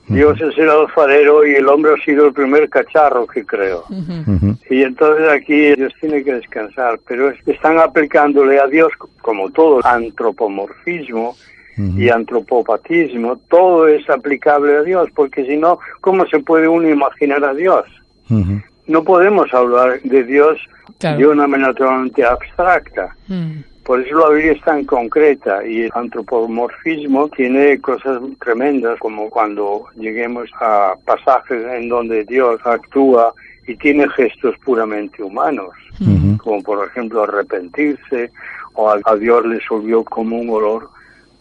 Dios es el alfarero y el hombre ha sido el primer cacharro que creó. Ujú. Y entonces aquí Dios tiene que descansar, pero es- están aplicándole a Dios, como todo, antropomorfismo y antropopatismo, todo es aplicable a Dios, porque si no, ¿cómo se puede uno imaginar a Dios? No podemos hablar de Dios Claro. de una manera totalmente abstracta. Mm. Por eso la Biblia es tan concreta y el antropomorfismo tiene cosas tremendas como cuando lleguemos a pasajes en donde Dios actúa y tiene gestos puramente humanos, como por ejemplo arrepentirse o a, a Dios le solvió como un olor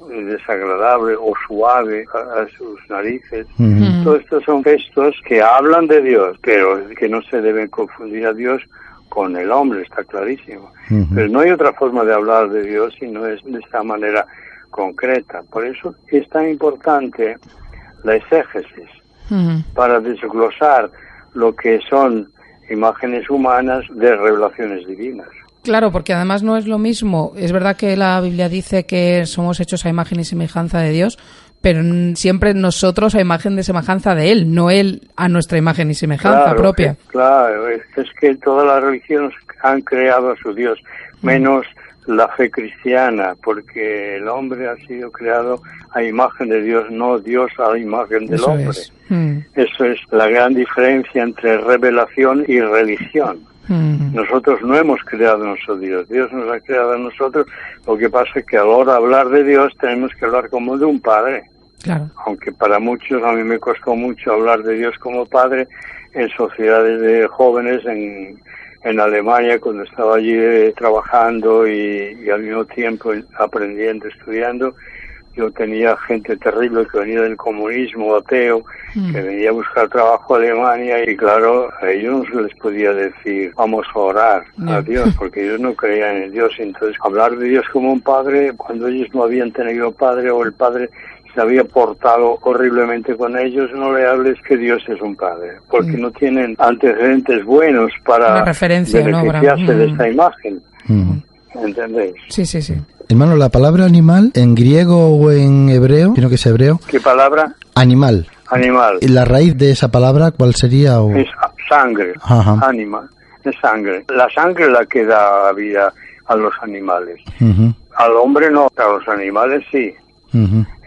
desagradable o suave a, a sus narices. Ujú. Todos estos son gestos que hablan de Dios, pero que no se deben confundir a Dios con el hombre, está clarísimo. Pero no hay otra forma de hablar de Dios si no es de esta manera concreta. Por eso es tan importante la exégesis Mm. para desglosar lo que son imágenes humanas de revelaciones divinas. Claro, porque además no es lo mismo. Es verdad que la Biblia dice que somos hechos a imagen y semejanza de Dios, pero siempre nosotros a imagen de semejanza de Él, no Él a nuestra imagen y semejanza Claro, propia. que- claro, es, es que todas las religiones han creado a su Dios, menos la fe cristiana, porque el hombre ha sido creado a imagen de Dios, no Dios a la imagen del Eso hombre. es. Mm, Eso es la gran diferencia entre revelación y religión. Mm. Nosotros no hemos creado a nuestro Dios, Dios nos ha creado a nosotros. Lo que pasa es que a la hora de hablar de Dios tenemos que hablar como de un padre. Claro. Aunque para muchos, a mí me costó mucho hablar de Dios como padre en sociedades de jóvenes en, en Alemania, cuando estaba allí eh, trabajando y, y al mismo tiempo aprendiendo, estudiando. Yo tenía gente terrible que venía del comunismo ateo, que venía a buscar trabajo a Alemania y claro, a ellos no se les podía decir vamos a orar a. Dios, porque ellos no creían en Dios. Entonces, hablar de Dios como un padre, cuando ellos no habían tenido padre o el padre se había portado horriblemente con ellos, no le hables que Dios es un padre, porque Mm. no tienen antecedentes buenos para Una referencia, ¿no? Beneficiarse de Mm. esta imagen. ¿Entendéis? Sí, sí, sí. Hermano, la palabra animal en griego o en hebreo, creo que es hebreo, ¿Qué palabra? animal. Animal. ¿Y la raíz de esa palabra cuál sería? O... Es sangre, Ajá. animal, es sangre. La sangre es la que da vida a los animales. Al hombre no, a los animales sí.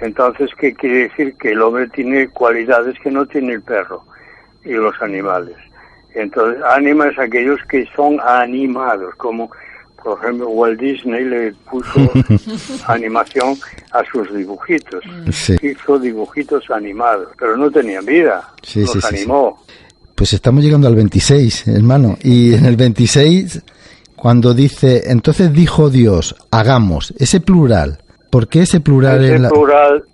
Entonces, ¿qué quiere decir? Que el hombre tiene cualidades que no tiene el perro y los animales. Entonces, ánima es aquellos que son animados, como por ejemplo Walt Disney le puso (laughs) animación a sus dibujitos. Sí. Hizo dibujitos animados, pero no tenían vida. Sí, los sí, animó. Pues estamos llegando al 26, hermano. Y en el 26, cuando dice, entonces dijo Dios, hagamos, ese plural. ¿Por qué ese plural Ese en la... plural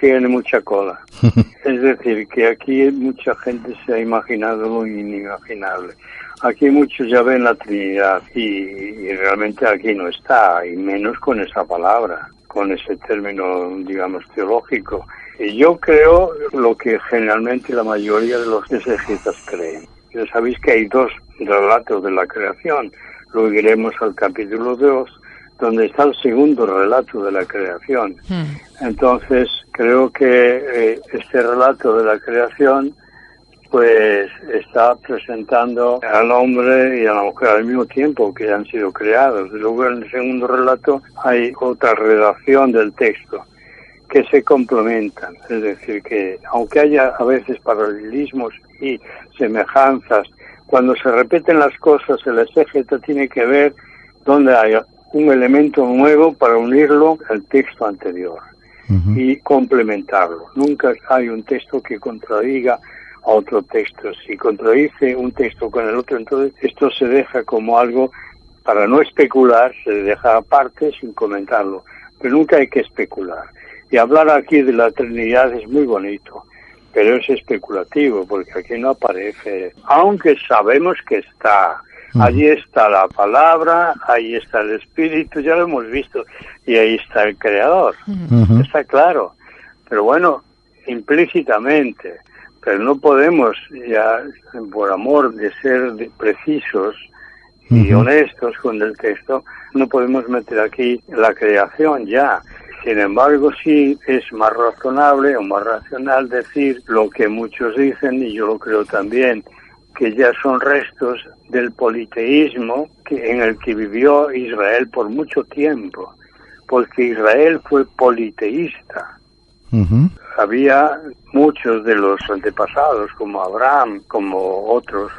tiene mucha cola. (laughs) es decir, que aquí mucha gente se ha imaginado lo inimaginable. Aquí muchos ya ven la Trinidad y, y realmente aquí no está, y menos con esa palabra, con ese término, digamos, teológico. Y yo creo lo que generalmente la mayoría de los exegetas creen. Ya sabéis que hay dos relatos de la creación. Luego iremos al capítulo 2, donde está el segundo relato de la creación. Mm. Entonces, creo que eh, este relato de la creación, pues está presentando al hombre y a la mujer al mismo tiempo que han sido creados. Luego, en el segundo relato, hay otra redacción del texto que se complementan. Es decir, que aunque haya a veces paralelismos y semejanzas, cuando se repiten las cosas, el exégeta tiene que ver dónde hay un elemento nuevo para unirlo al texto anterior y complementarlo. Nunca hay un texto que contradiga a otro texto. Si contradice un texto con el otro, entonces esto se deja como algo para no especular, se deja aparte sin comentarlo. Pero nunca hay que especular. Y hablar aquí de la Trinidad es muy bonito, pero es especulativo porque aquí no aparece. Aunque sabemos que está. Allí está la palabra, ahí está el Espíritu, ya lo hemos visto, y ahí está el Creador. Está claro. Pero bueno, implícitamente. Pero no podemos, ya por amor de ser precisos y honestos con el texto, no podemos meter aquí la creación ya. Sin embargo, sí es más razonable o más racional decir lo que muchos dicen, y yo lo creo también, que ya son restos del politeísmo que, en el que vivió Israel por mucho tiempo, porque Israel fue politeísta. Había muchos de los antepasados, como Abraham, como otros,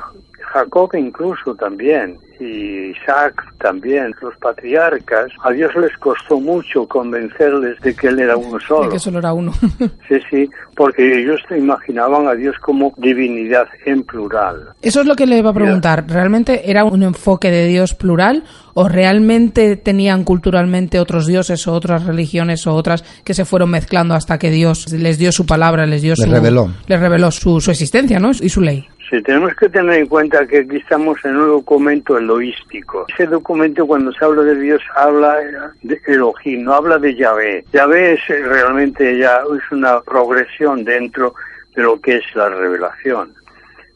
Jacob incluso también, y Isaac también, los patriarcas, a Dios les costó mucho convencerles de que Él era uno De solo. que solo era uno. (laughs) Sí, sí, porque ellos se imaginaban a Dios como divinidad en plural. Eso es lo que le iba a preguntar. ¿Realmente era un enfoque de Dios plural o realmente tenían culturalmente otros dioses o otras religiones o otras que se fueron mezclando hasta que Dios les dio su palabra, les dio Les su reveló. les reveló su, su existencia, ¿no? Y su ley. Sí, tenemos que tener en cuenta que aquí estamos en un documento eloístico. Ese documento cuando se habla de Dios habla de Elohim, no habla de Yahvé. Yahvé es eh, realmente ya es una progresión dentro de lo que es la revelación.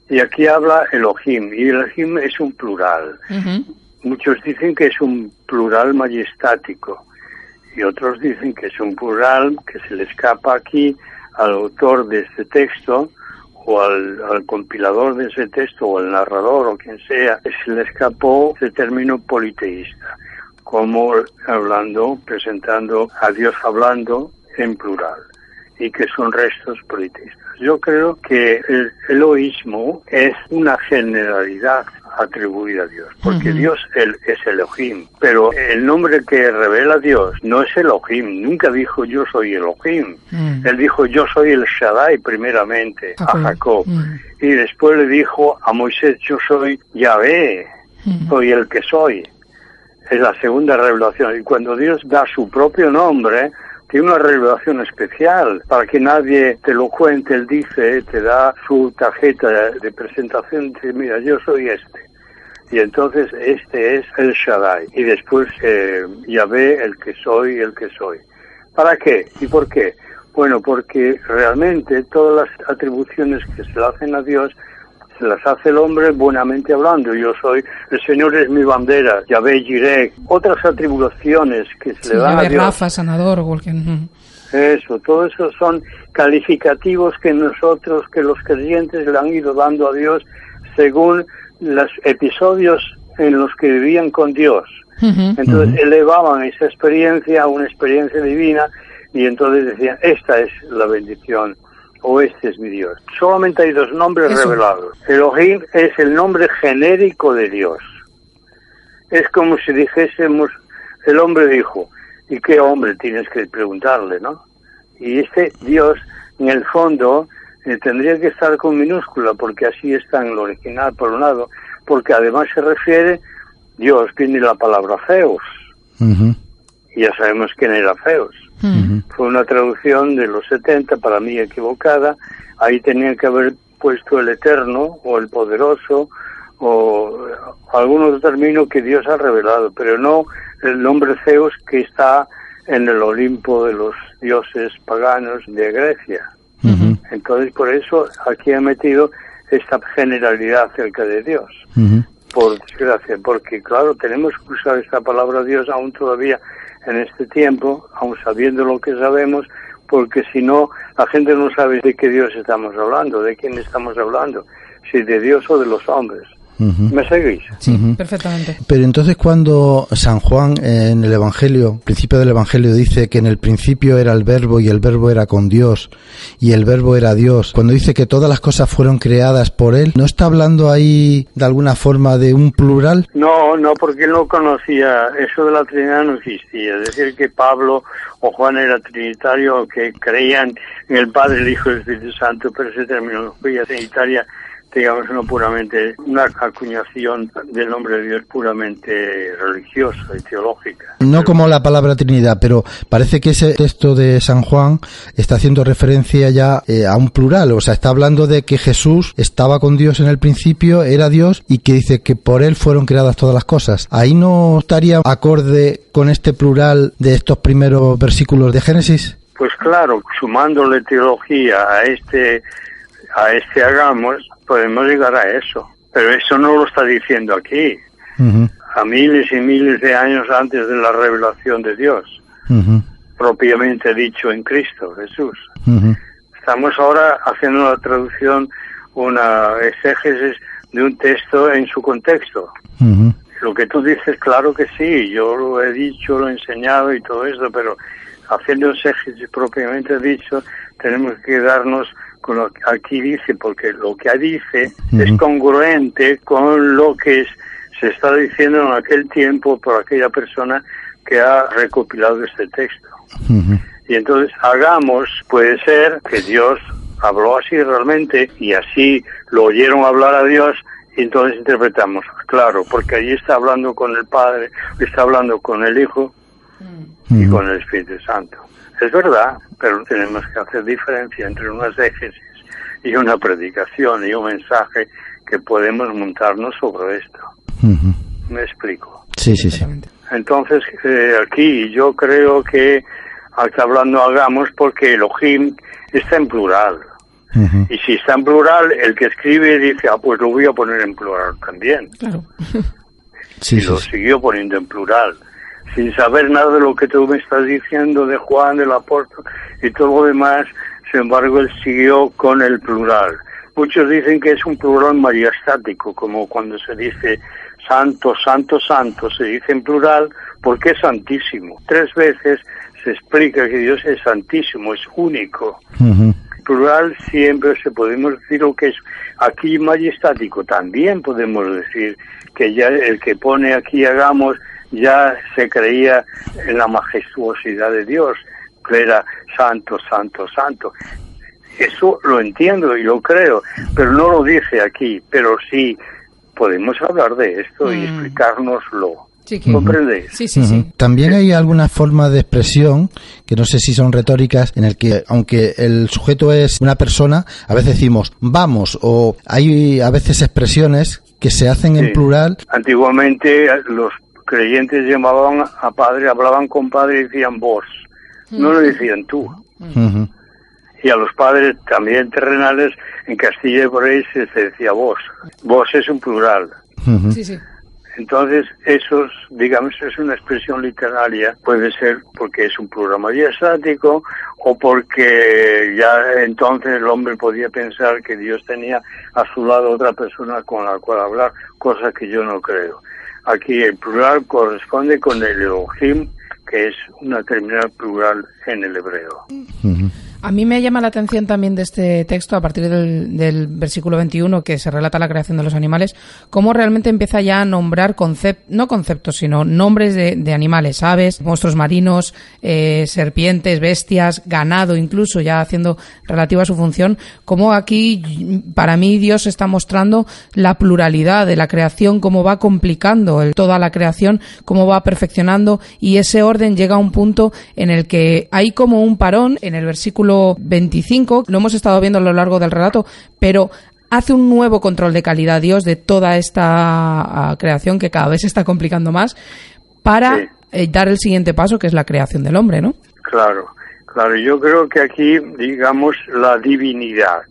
Y aquí habla Elohim, y Elohim es un plural. muchos dicen que es un plural majestático y otros dicen que es un plural que se le escapa aquí al autor de este texto o al, al compilador de ese texto o al narrador o quien sea, se le escapó el término politeísta, como hablando, presentando a Dios hablando en plural y que son restos politeístas. Yo creo que el eloísmo es una generalidad atribuida a Dios, porque. Dios el- es Elohim, pero el nombre que revela Dios no es Elohim, nunca dijo yo soy Elohim, Mm. él dijo yo soy el Shaddai primeramente a Jacob. Jacob, Mm. y después le dijo a Moisés yo soy Yahvé, Mm. soy el que soy. Es la segunda revelación. Y cuando Dios da su propio nombre, tiene una revelación especial para que nadie te lo cuente. Él dice, te da su tarjeta de presentación, dice, mira, yo soy este. Y entonces este es el Shaddai. Y después eh, Yahvé, el que soy, el que soy. ¿Para qué? ¿Y por qué? Bueno, porque realmente todas las atribuciones que se le hacen a Dios las hace el hombre buenamente hablando. Yo soy, el Señor es mi bandera, Yahvé Jireh. Otras atribuciones que se Sí, le dan a Dios. Rafa, sanador. Eso, todo eso son calificativos que nosotros, que los creyentes le han ido dando a Dios según los episodios en los que vivían con Dios. Entonces elevaban esa experiencia a una experiencia divina y entonces decían, esta es la bendición o este es mi Dios. Solamente hay dos nombres Eso. revelados. Elohim es el nombre genérico de Dios. Es como si dijésemos, el hombre dijo, ¿y qué hombre tienes que preguntarle, no? Y este Dios, en el fondo, eh, tendría que estar con minúscula, porque así está en el original, por un lado, porque además se refiere, Dios, viene la palabra Zeus, ya sabemos quién era Zeus. Mm. Fue una traducción de los 70, para mí equivocada. Ahí tenían que haber puesto el eterno o el poderoso o eh, algún otro término que Dios ha revelado, pero no el nombre Zeus que está en el Olimpo de los dioses paganos de Grecia. Entonces, por eso aquí he metido esta generalidad acerca de Dios por desgracia, porque claro, tenemos que usar esta palabra Dios aún todavía en este tiempo, aún sabiendo lo que sabemos, porque si no, la gente no sabe de qué Dios estamos hablando, de quién estamos hablando, si de Dios o de los hombres. ¿Me seguís? Sí, perfectamente. Pero entonces cuando San Juan eh, en el Evangelio, principio del Evangelio, dice que en el principio era el verbo y el verbo era con Dios y el verbo era Dios, cuando dice que todas las cosas fueron creadas por él, ¿no está hablando ahí de alguna forma de un plural? No, no, porque él no conocía, eso de la Trinidad no existía. Es decir, que Pablo o Juan era trinitario, que creían en el Padre, el Hijo y el Espíritu Santo, pero esa terminología trinitaria, digamos, no puramente, una acuñación del nombre de Dios puramente religiosa y teológica. No como la palabra Trinidad, pero parece que ese texto de San Juan está haciendo referencia ya eh, a un plural, o sea, está hablando de que Jesús estaba con Dios en el principio, era Dios y que dice que por él fueron creadas todas las cosas. Ahí no estaría acorde con este plural de estos primeros versículos de Génesis. Pues claro, sumándole teología a este, a este hagamos, podemos llegar a eso. Pero eso no lo está diciendo aquí. A miles y miles de años antes de la revelación de Dios, propiamente dicho en Cristo Jesús. Estamos ahora haciendo una traducción, una exégesis de un texto en su contexto. Lo que tú dices, claro que sí, yo lo he dicho, lo he enseñado y todo eso, pero haciendo exégesis propiamente dicho, tenemos que darnos con lo que aquí dice, porque lo que dice es congruente con lo que es- se está diciendo en aquel tiempo por aquella persona que ha recopilado este texto. Y entonces hagamos, puede ser que Dios habló así realmente y así lo oyeron hablar a Dios y entonces interpretamos, claro, porque allí está hablando con el Padre, está hablando con el Hijo y con el Espíritu Santo. Es verdad, pero tenemos que hacer diferencia entre una exégesis y una predicación y un mensaje que podemos montarnos sobre esto. Me explico. Sí, sí, sí. Entonces, eh, aquí yo creo que está hablando hagamos porque Elohim está en plural. Y si está en plural, el que escribe dice, ah, pues lo voy a poner en plural también. Claro. Sí, y sí, lo sí. siguió poniendo en plural, sin saber nada de lo que tú me estás diciendo de Juan, del apóstol y todo lo demás, sin embargo él siguió con el plural. Muchos dicen que es un plural majestático, como cuando se dice santo, santo, santo, se dice en plural porque es santísimo. Tres veces se explica que Dios es santísimo, es único plural siempre se podemos decir lo que es aquí majestático también podemos decir que ya el que pone aquí hagamos ya se creía en la majestuosidad de Dios que era santo santo santo eso lo entiendo y lo creo pero no lo dice aquí pero sí podemos hablar de esto y Mm. explicárnoslo Sí, que- ¿comprendéis? sí, sí. También hay algunas formas de expresión que no sé si son retóricas en el que aunque el sujeto es una persona, a veces decimos vamos o hay a veces expresiones que se hacen en plural. Antiguamente los creyentes llamaban a padre, hablaban con padre y decían vos, no le decían tú. Y a los padres también terrenales en Castilla y por ahí se, decía vos. Vos es un plural. Sí, sí. Entonces, esos, digamos, es una expresión literaria, puede ser porque es un plural majestático o porque ya entonces el hombre podía pensar que Dios tenía a su lado otra persona con la cual hablar, cosa que yo no creo. Aquí el plural corresponde con el Elohim, que es una terminal plural en el hebreo. A mí me llama la atención también de este texto, a partir del, del versículo 21, que se relata la creación de los animales, cómo realmente empieza ya a nombrar conceptos, no conceptos, sino nombres de, de animales, aves, monstruos marinos, eh, serpientes, bestias, ganado, incluso ya haciendo relativa a su función, cómo aquí, para mí, Dios está mostrando la pluralidad de la creación, cómo va complicando el- toda la creación, cómo va perfeccionando, y ese orden llega a un punto en el que hay como un parón en el versículo 25, lo hemos estado viendo a lo largo del relato, pero hace un nuevo control de calidad Dios de toda esta ah, creación que cada vez se está complicando más para Sí. eh, dar el siguiente paso que es la creación del hombre, ¿no? Claro, claro. Yo creo que aquí, digamos, la divinidad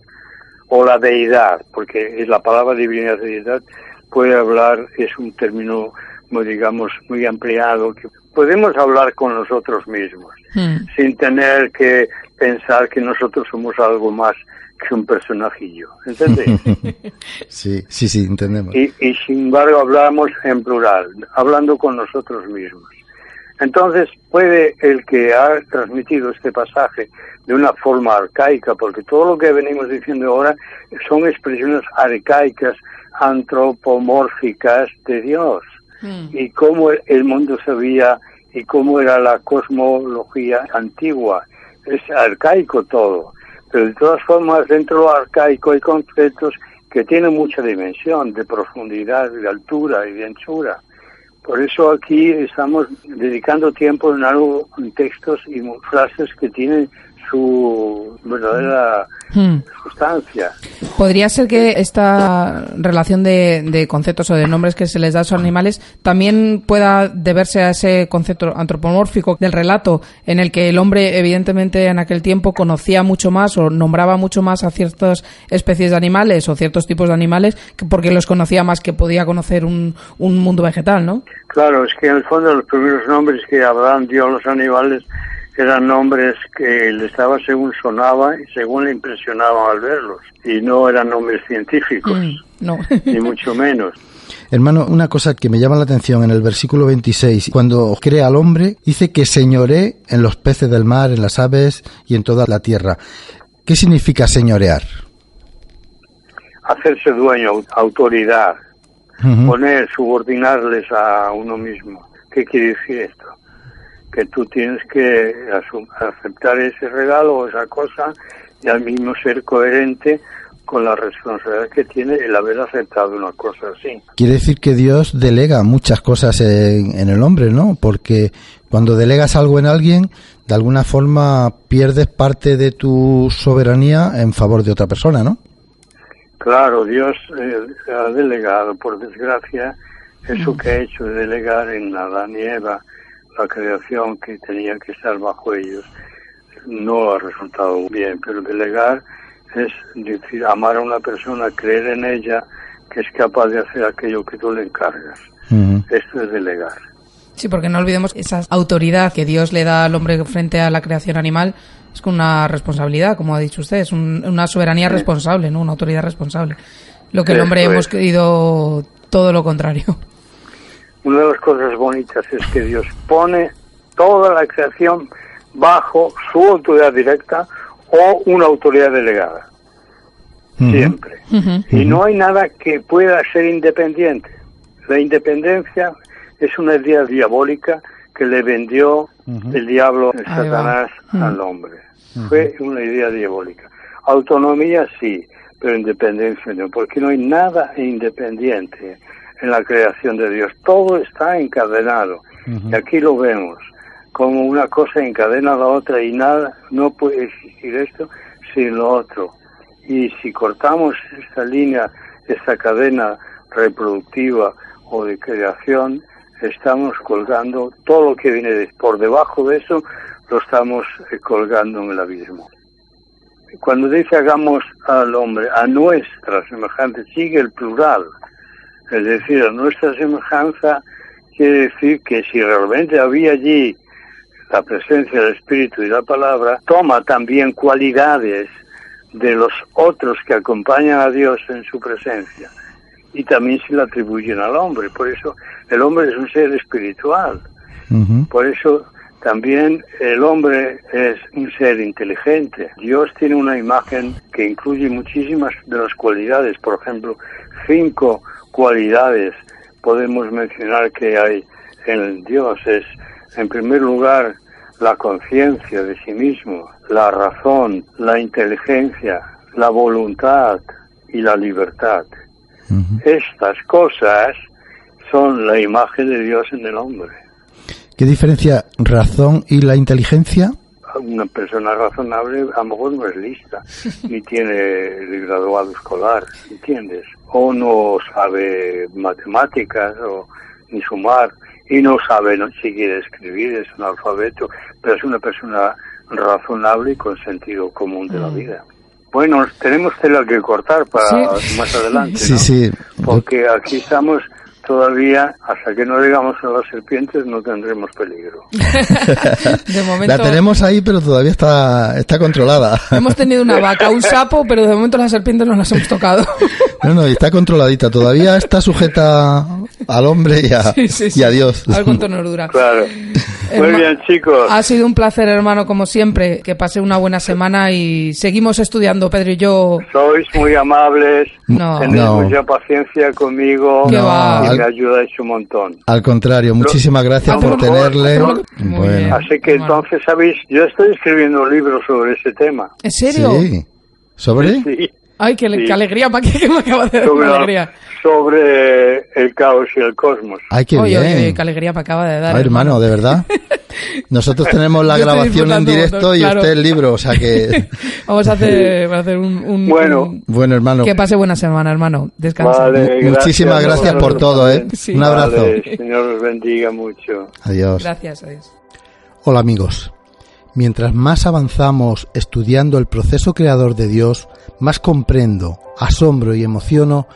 o la deidad, porque es la palabra divinidad, deidad, puede hablar, es un término, digamos, muy ampliado, que podemos hablar con nosotros mismos, Hmm. sin tener que pensar que nosotros somos algo más que un personajillo, ¿entendéis? (laughs) Sí, sí, sí, entendemos. y, y sin embargo hablamos en plural, hablando con nosotros mismos. Entonces puede el que ha transmitido este pasaje de una forma arcaica, porque todo lo que venimos diciendo ahora son expresiones arcaicas, antropomórficas de Dios, y cómo el mundo se veía y cómo era la cosmología antigua. Es arcaico todo, pero de todas formas dentro de lo arcaico hay conceptos que tienen mucha dimensión de profundidad, de altura y de anchura. Por eso aquí estamos dedicando tiempo en algo, en textos y frases que tienen su verdadera Hmm. sustancia. Podría ser que esta relación de, de conceptos o de nombres que se les da a esos animales también pueda deberse a ese concepto antropomórfico del relato en el que el hombre evidentemente en aquel tiempo conocía mucho más o nombraba mucho más a ciertas especies de animales o ciertos tipos de animales que- porque los conocía más que podía conocer un, un mundo vegetal, ¿no? Claro, es que en el fondo los primeros nombres que Abraham dio a los animales eran nombres que les daba según sonaba y según le impresionaban al verlos. Y no eran nombres científicos, Mm, no. ni mucho menos. (laughs) Hermano, una cosa que me llama la atención en el versículo 26, cuando crea al hombre, dice que señoré en los peces del mar, en las aves y en toda la tierra. ¿Qué significa señorear? Hacerse dueño, autoridad, poner, subordinarles a uno mismo. ¿Qué quiere decir esto? Que tú tienes que aceptar ese regalo o esa cosa y al mismo ser coherente con la responsabilidad que tiene el haber aceptado una cosa así. Quiere decir que Dios delega muchas cosas en, en el hombre, ¿no? Porque cuando delegas algo en alguien, de alguna forma pierdes parte de tu soberanía en favor de otra persona, ¿no? Claro, Dios eh, ha delegado, por desgracia, eso que ha hecho de delegar en Adán y Eva, la creación que tenía que estar bajo ellos, no ha resultado bien, pero delegar es decir, amar a una persona, creer en ella, que es capaz de hacer aquello que tú le encargas. Ujú. Esto es delegar. Sí, porque no olvidemos esa autoridad que Dios le da al hombre frente a la creación animal es con una responsabilidad, como ha dicho usted, es un- una soberanía responsable, ¿no? Una autoridad responsable. Lo que el hombre hemos querido todo lo contrario. Una de las cosas bonitas es que Dios pone toda la creación bajo su autoridad directa o una autoridad delegada. Siempre. Y no hay nada que pueda ser independiente. La independencia es una idea diabólica que le vendió el diablo, el. Satanás, al hombre. Fue una idea diabólica. Autonomía sí, pero independencia no, porque no hay nada independiente en la creación de Dios. Todo está encadenado. Y aquí lo vemos, como una cosa encadena a la otra y nada, no puede existir esto sin lo otro. Y si cortamos esta línea, esta cadena reproductiva o de creación, estamos colgando todo lo que viene de- por debajo de eso, lo estamos eh, colgando en el abismo. Cuando dice hagamos al hombre a nuestra semejanza, sigue el plural. Es decir, a nuestra semejanza quiere decir que si realmente había allí la presencia del Espíritu y la palabra, toma también cualidades de los otros que acompañan a Dios en su presencia y también se le atribuyen al hombre. Por eso el hombre es un ser espiritual. Por eso también el hombre es un ser inteligente. Dios tiene una imagen que incluye muchísimas de las cualidades. Por ejemplo, cinco cualidades podemos mencionar que hay en Dios. Es, en primer lugar, la conciencia de sí mismo, la razón, la inteligencia, la voluntad y la libertad. Estas cosas son la imagen de Dios en el hombre. ¿Qué diferencia razón y la inteligencia? Una persona razonable a lo mejor no es lista, (laughs) ni tiene el graduado escolar, ¿entiendes? O no sabe matemáticas, o ni sumar, y no sabe no siquiera escribir, es un alfabeto, pero es una persona razonable y con sentido común de la vida. Bueno, tenemos tela que cortar para Sí. más adelante, Sí, ¿no? sí. Porque aquí estamos todavía, hasta que no llegamos a las serpientes, no tendremos peligro. (laughs) De momento La tenemos ahí, pero todavía está, está controlada. hemos tenido una vaca, un sapo, pero de momento las serpientes no las hemos tocado. No, no, y está controladita. Todavía está sujeta al hombre y a, Sí, (laughs) sí, sí. y a Dios. A ver cuánto nos dura. Claro. Muy Herma- bien, chicos. Ha sido un placer, hermano, como siempre. Que pase una buena semana y seguimos estudiando, Pedro y yo. Sois muy amables, No. tenéis No. mucha paciencia conmigo No, va. y al- me ayudáis un montón. Al contrario, muchísimas gracias por tenerle. Muy Bueno. bien. Así que Bueno. entonces, ¿sabéis? Yo estoy escribiendo libros sobre ese tema. ¿En serio? Sí. ¿Sobre? Sí. Ay, qué, Sí. qué alegría, ¿para qué (laughs) que me acaba de dar Sobre, una alegría? sobre el caos y el cosmos. Ay, qué oye, bien. oye, qué alegría me acaba de dar. Ay, hermano, de verdad. (laughs) Nosotros tenemos la grabación en directo montón, y usted el libro, o sea que... (laughs) Vamos a hacer, a hacer un, un- Bueno. un- Bueno, hermano, Que pase buena semana, hermano. Descansa. Vale, muchísimas gracias por todo, ¿eh? Sí. Un abrazo. Vale, Señor os bendiga mucho. adiós. Gracias, adiós. Hola amigos. Mientras más avanzamos estudiando el proceso creador de Dios, más comprendo, asombro y emociono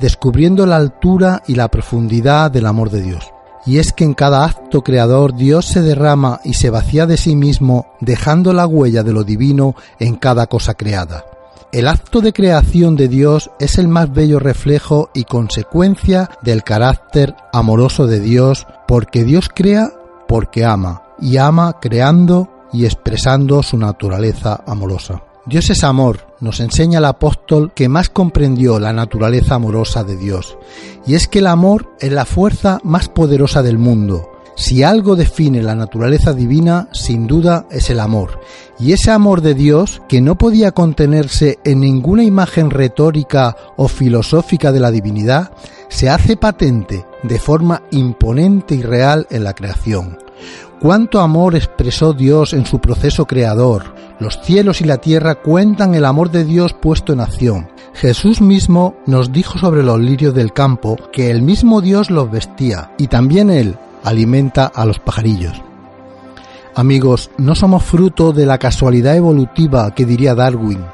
descubriendo la altura y la profundidad del amor de Dios. Y es que en cada acto creador Dios se derrama y se vacía de sí mismo, dejando la huella de lo divino en cada cosa creada. El acto de creación de Dios es el más bello reflejo y consecuencia del carácter amoroso de Dios, porque Dios crea porque ama, y ama creando y expresando su naturaleza amorosa. Dios es amor, nos enseña el apóstol que más comprendió la naturaleza amorosa de Dios, y es que el amor es la fuerza más poderosa del mundo. Si algo define la naturaleza divina, sin duda es el amor, y ese amor de Dios, que no podía contenerse en ninguna imagen retórica o filosófica de la divinidad, se hace patente de forma imponente y real en la creación. Cuánto amor expresó Dios en su proceso creador. Los cielos y la tierra cuentan el amor de Dios puesto en acción. Jesús mismo nos dijo sobre los lirios del campo que el mismo Dios los vestía y también Él alimenta a los pajarillos. Amigos, no somos fruto de la casualidad evolutiva que diría Darwin.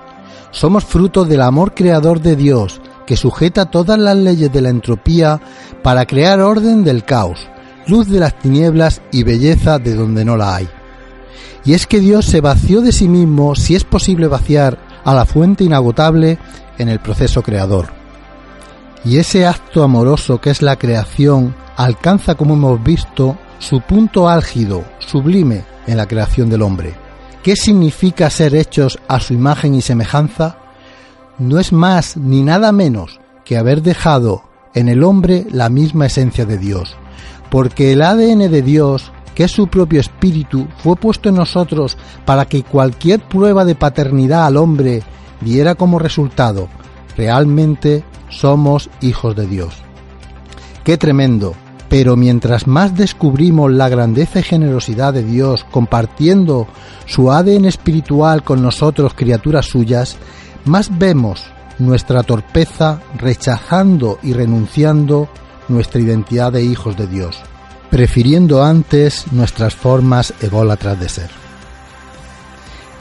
Somos fruto del amor creador de Dios, que sujeta todas las leyes de la entropía para crear orden del caos, luz de las tinieblas y belleza de donde no la hay. Y es que Dios se vació de sí mismo, si es posible vaciar a la fuente inagotable en el proceso creador. Y ese acto amoroso que es la creación alcanza, como hemos visto, su punto álgido, sublime, en la creación del hombre. ¿Qué significa ser hechos a su imagen y semejanza? No es más ni nada menos que haber dejado en el hombre la misma esencia de Dios, porque el ADN de Dios, que es su propio espíritu, fue puesto en nosotros para que cualquier prueba de paternidad al hombre diera como resultado, realmente somos hijos de Dios. Qué tremendo, pero mientras más descubrimos la grandeza y generosidad de Dios compartiendo su ADN espiritual con nosotros, criaturas suyas, más vemos nuestra torpeza rechazando y renunciando nuestra identidad de hijos de Dios, prefiriendo antes nuestras formas ególatras de ser.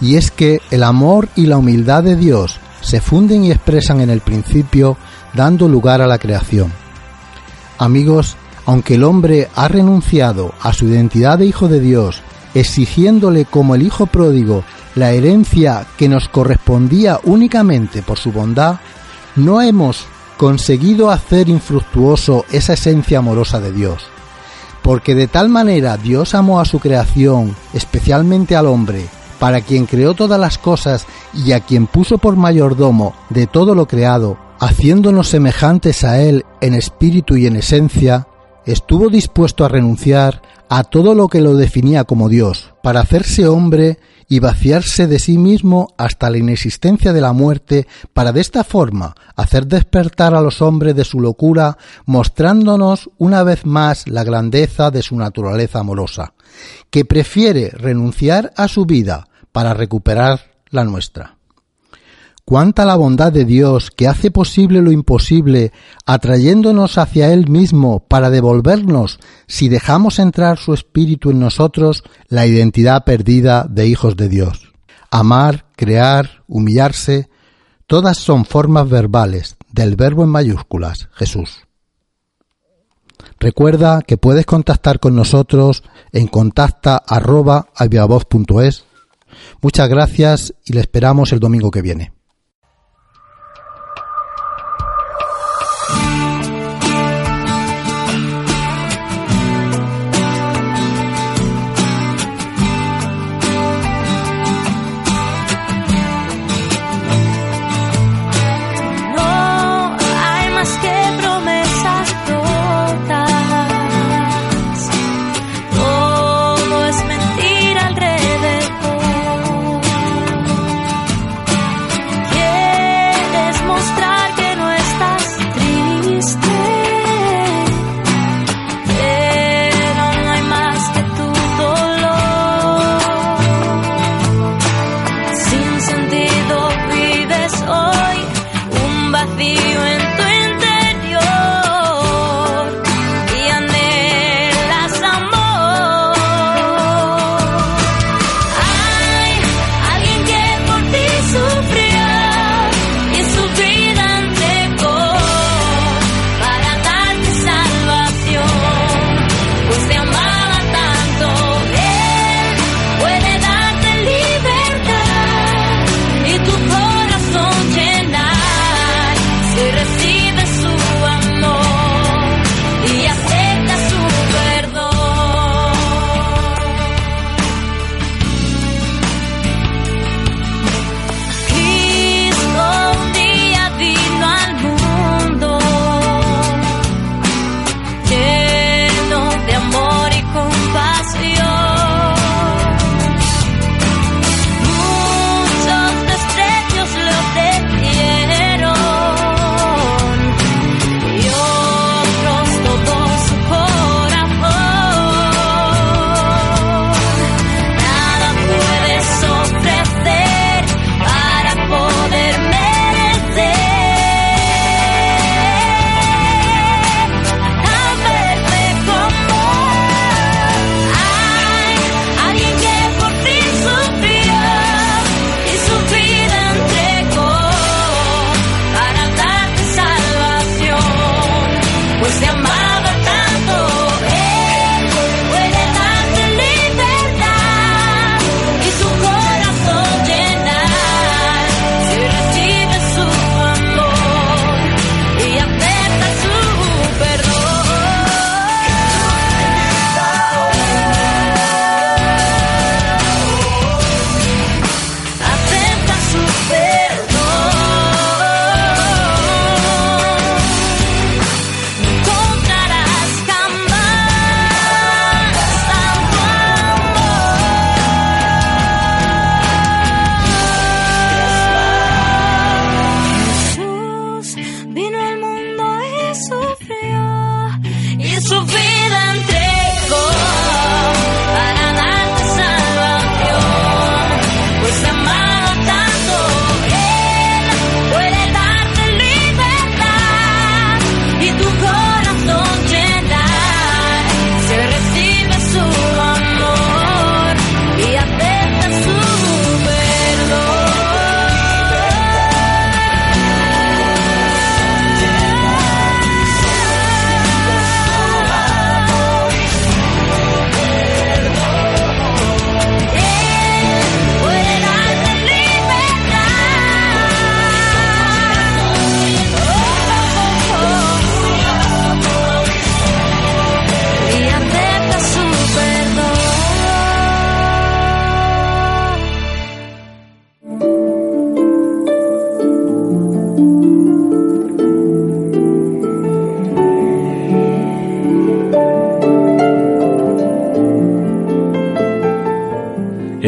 Y es que el amor y la humildad de Dios se funden y expresan en el principio, dando lugar a la creación. Amigos, aunque el hombre ha renunciado a su identidad de hijo de Dios, exigiéndole como el hijo pródigo la herencia que nos correspondía únicamente por su bondad, no hemos conseguido hacer infructuoso esa esencia amorosa de Dios. Porque de tal manera Dios amó a su creación, especialmente al hombre, para quien creó todas las cosas y a quien puso por mayordomo de todo lo creado, haciéndonos semejantes a Él en espíritu y en esencia, estuvo dispuesto a renunciar a todo lo que lo definía como Dios, para hacerse hombre y vaciarse de sí mismo hasta la inexistencia de la muerte, para de esta forma hacer despertar a los hombres de su locura, mostrándonos una vez más la grandeza de su naturaleza amorosa, que prefiere renunciar a su vida para recuperar la nuestra. Cuánta la bondad de Dios que hace posible lo imposible, atrayéndonos hacia Él mismo para devolvernos, si dejamos entrar su espíritu en nosotros, la identidad perdida de hijos de Dios. Amar, crear, humillarse, todas son formas verbales del verbo en mayúsculas, Jesús. Recuerda que puedes contactar con nosotros en contacta arroba Muchas gracias y le esperamos el domingo que viene.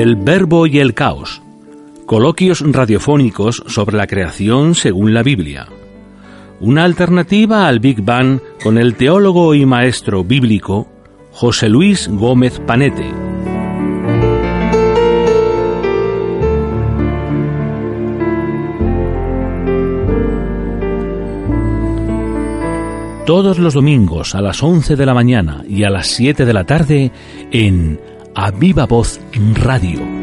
El Verbo y el Caos. Coloquios radiofónicos sobre la creación según la Biblia. Una alternativa al Big Bang con el teólogo y maestro bíblico José Luis Gómez Panete. Todos los domingos a las 11 de la mañana y a las 7 de la tarde en A Viva Voz Radio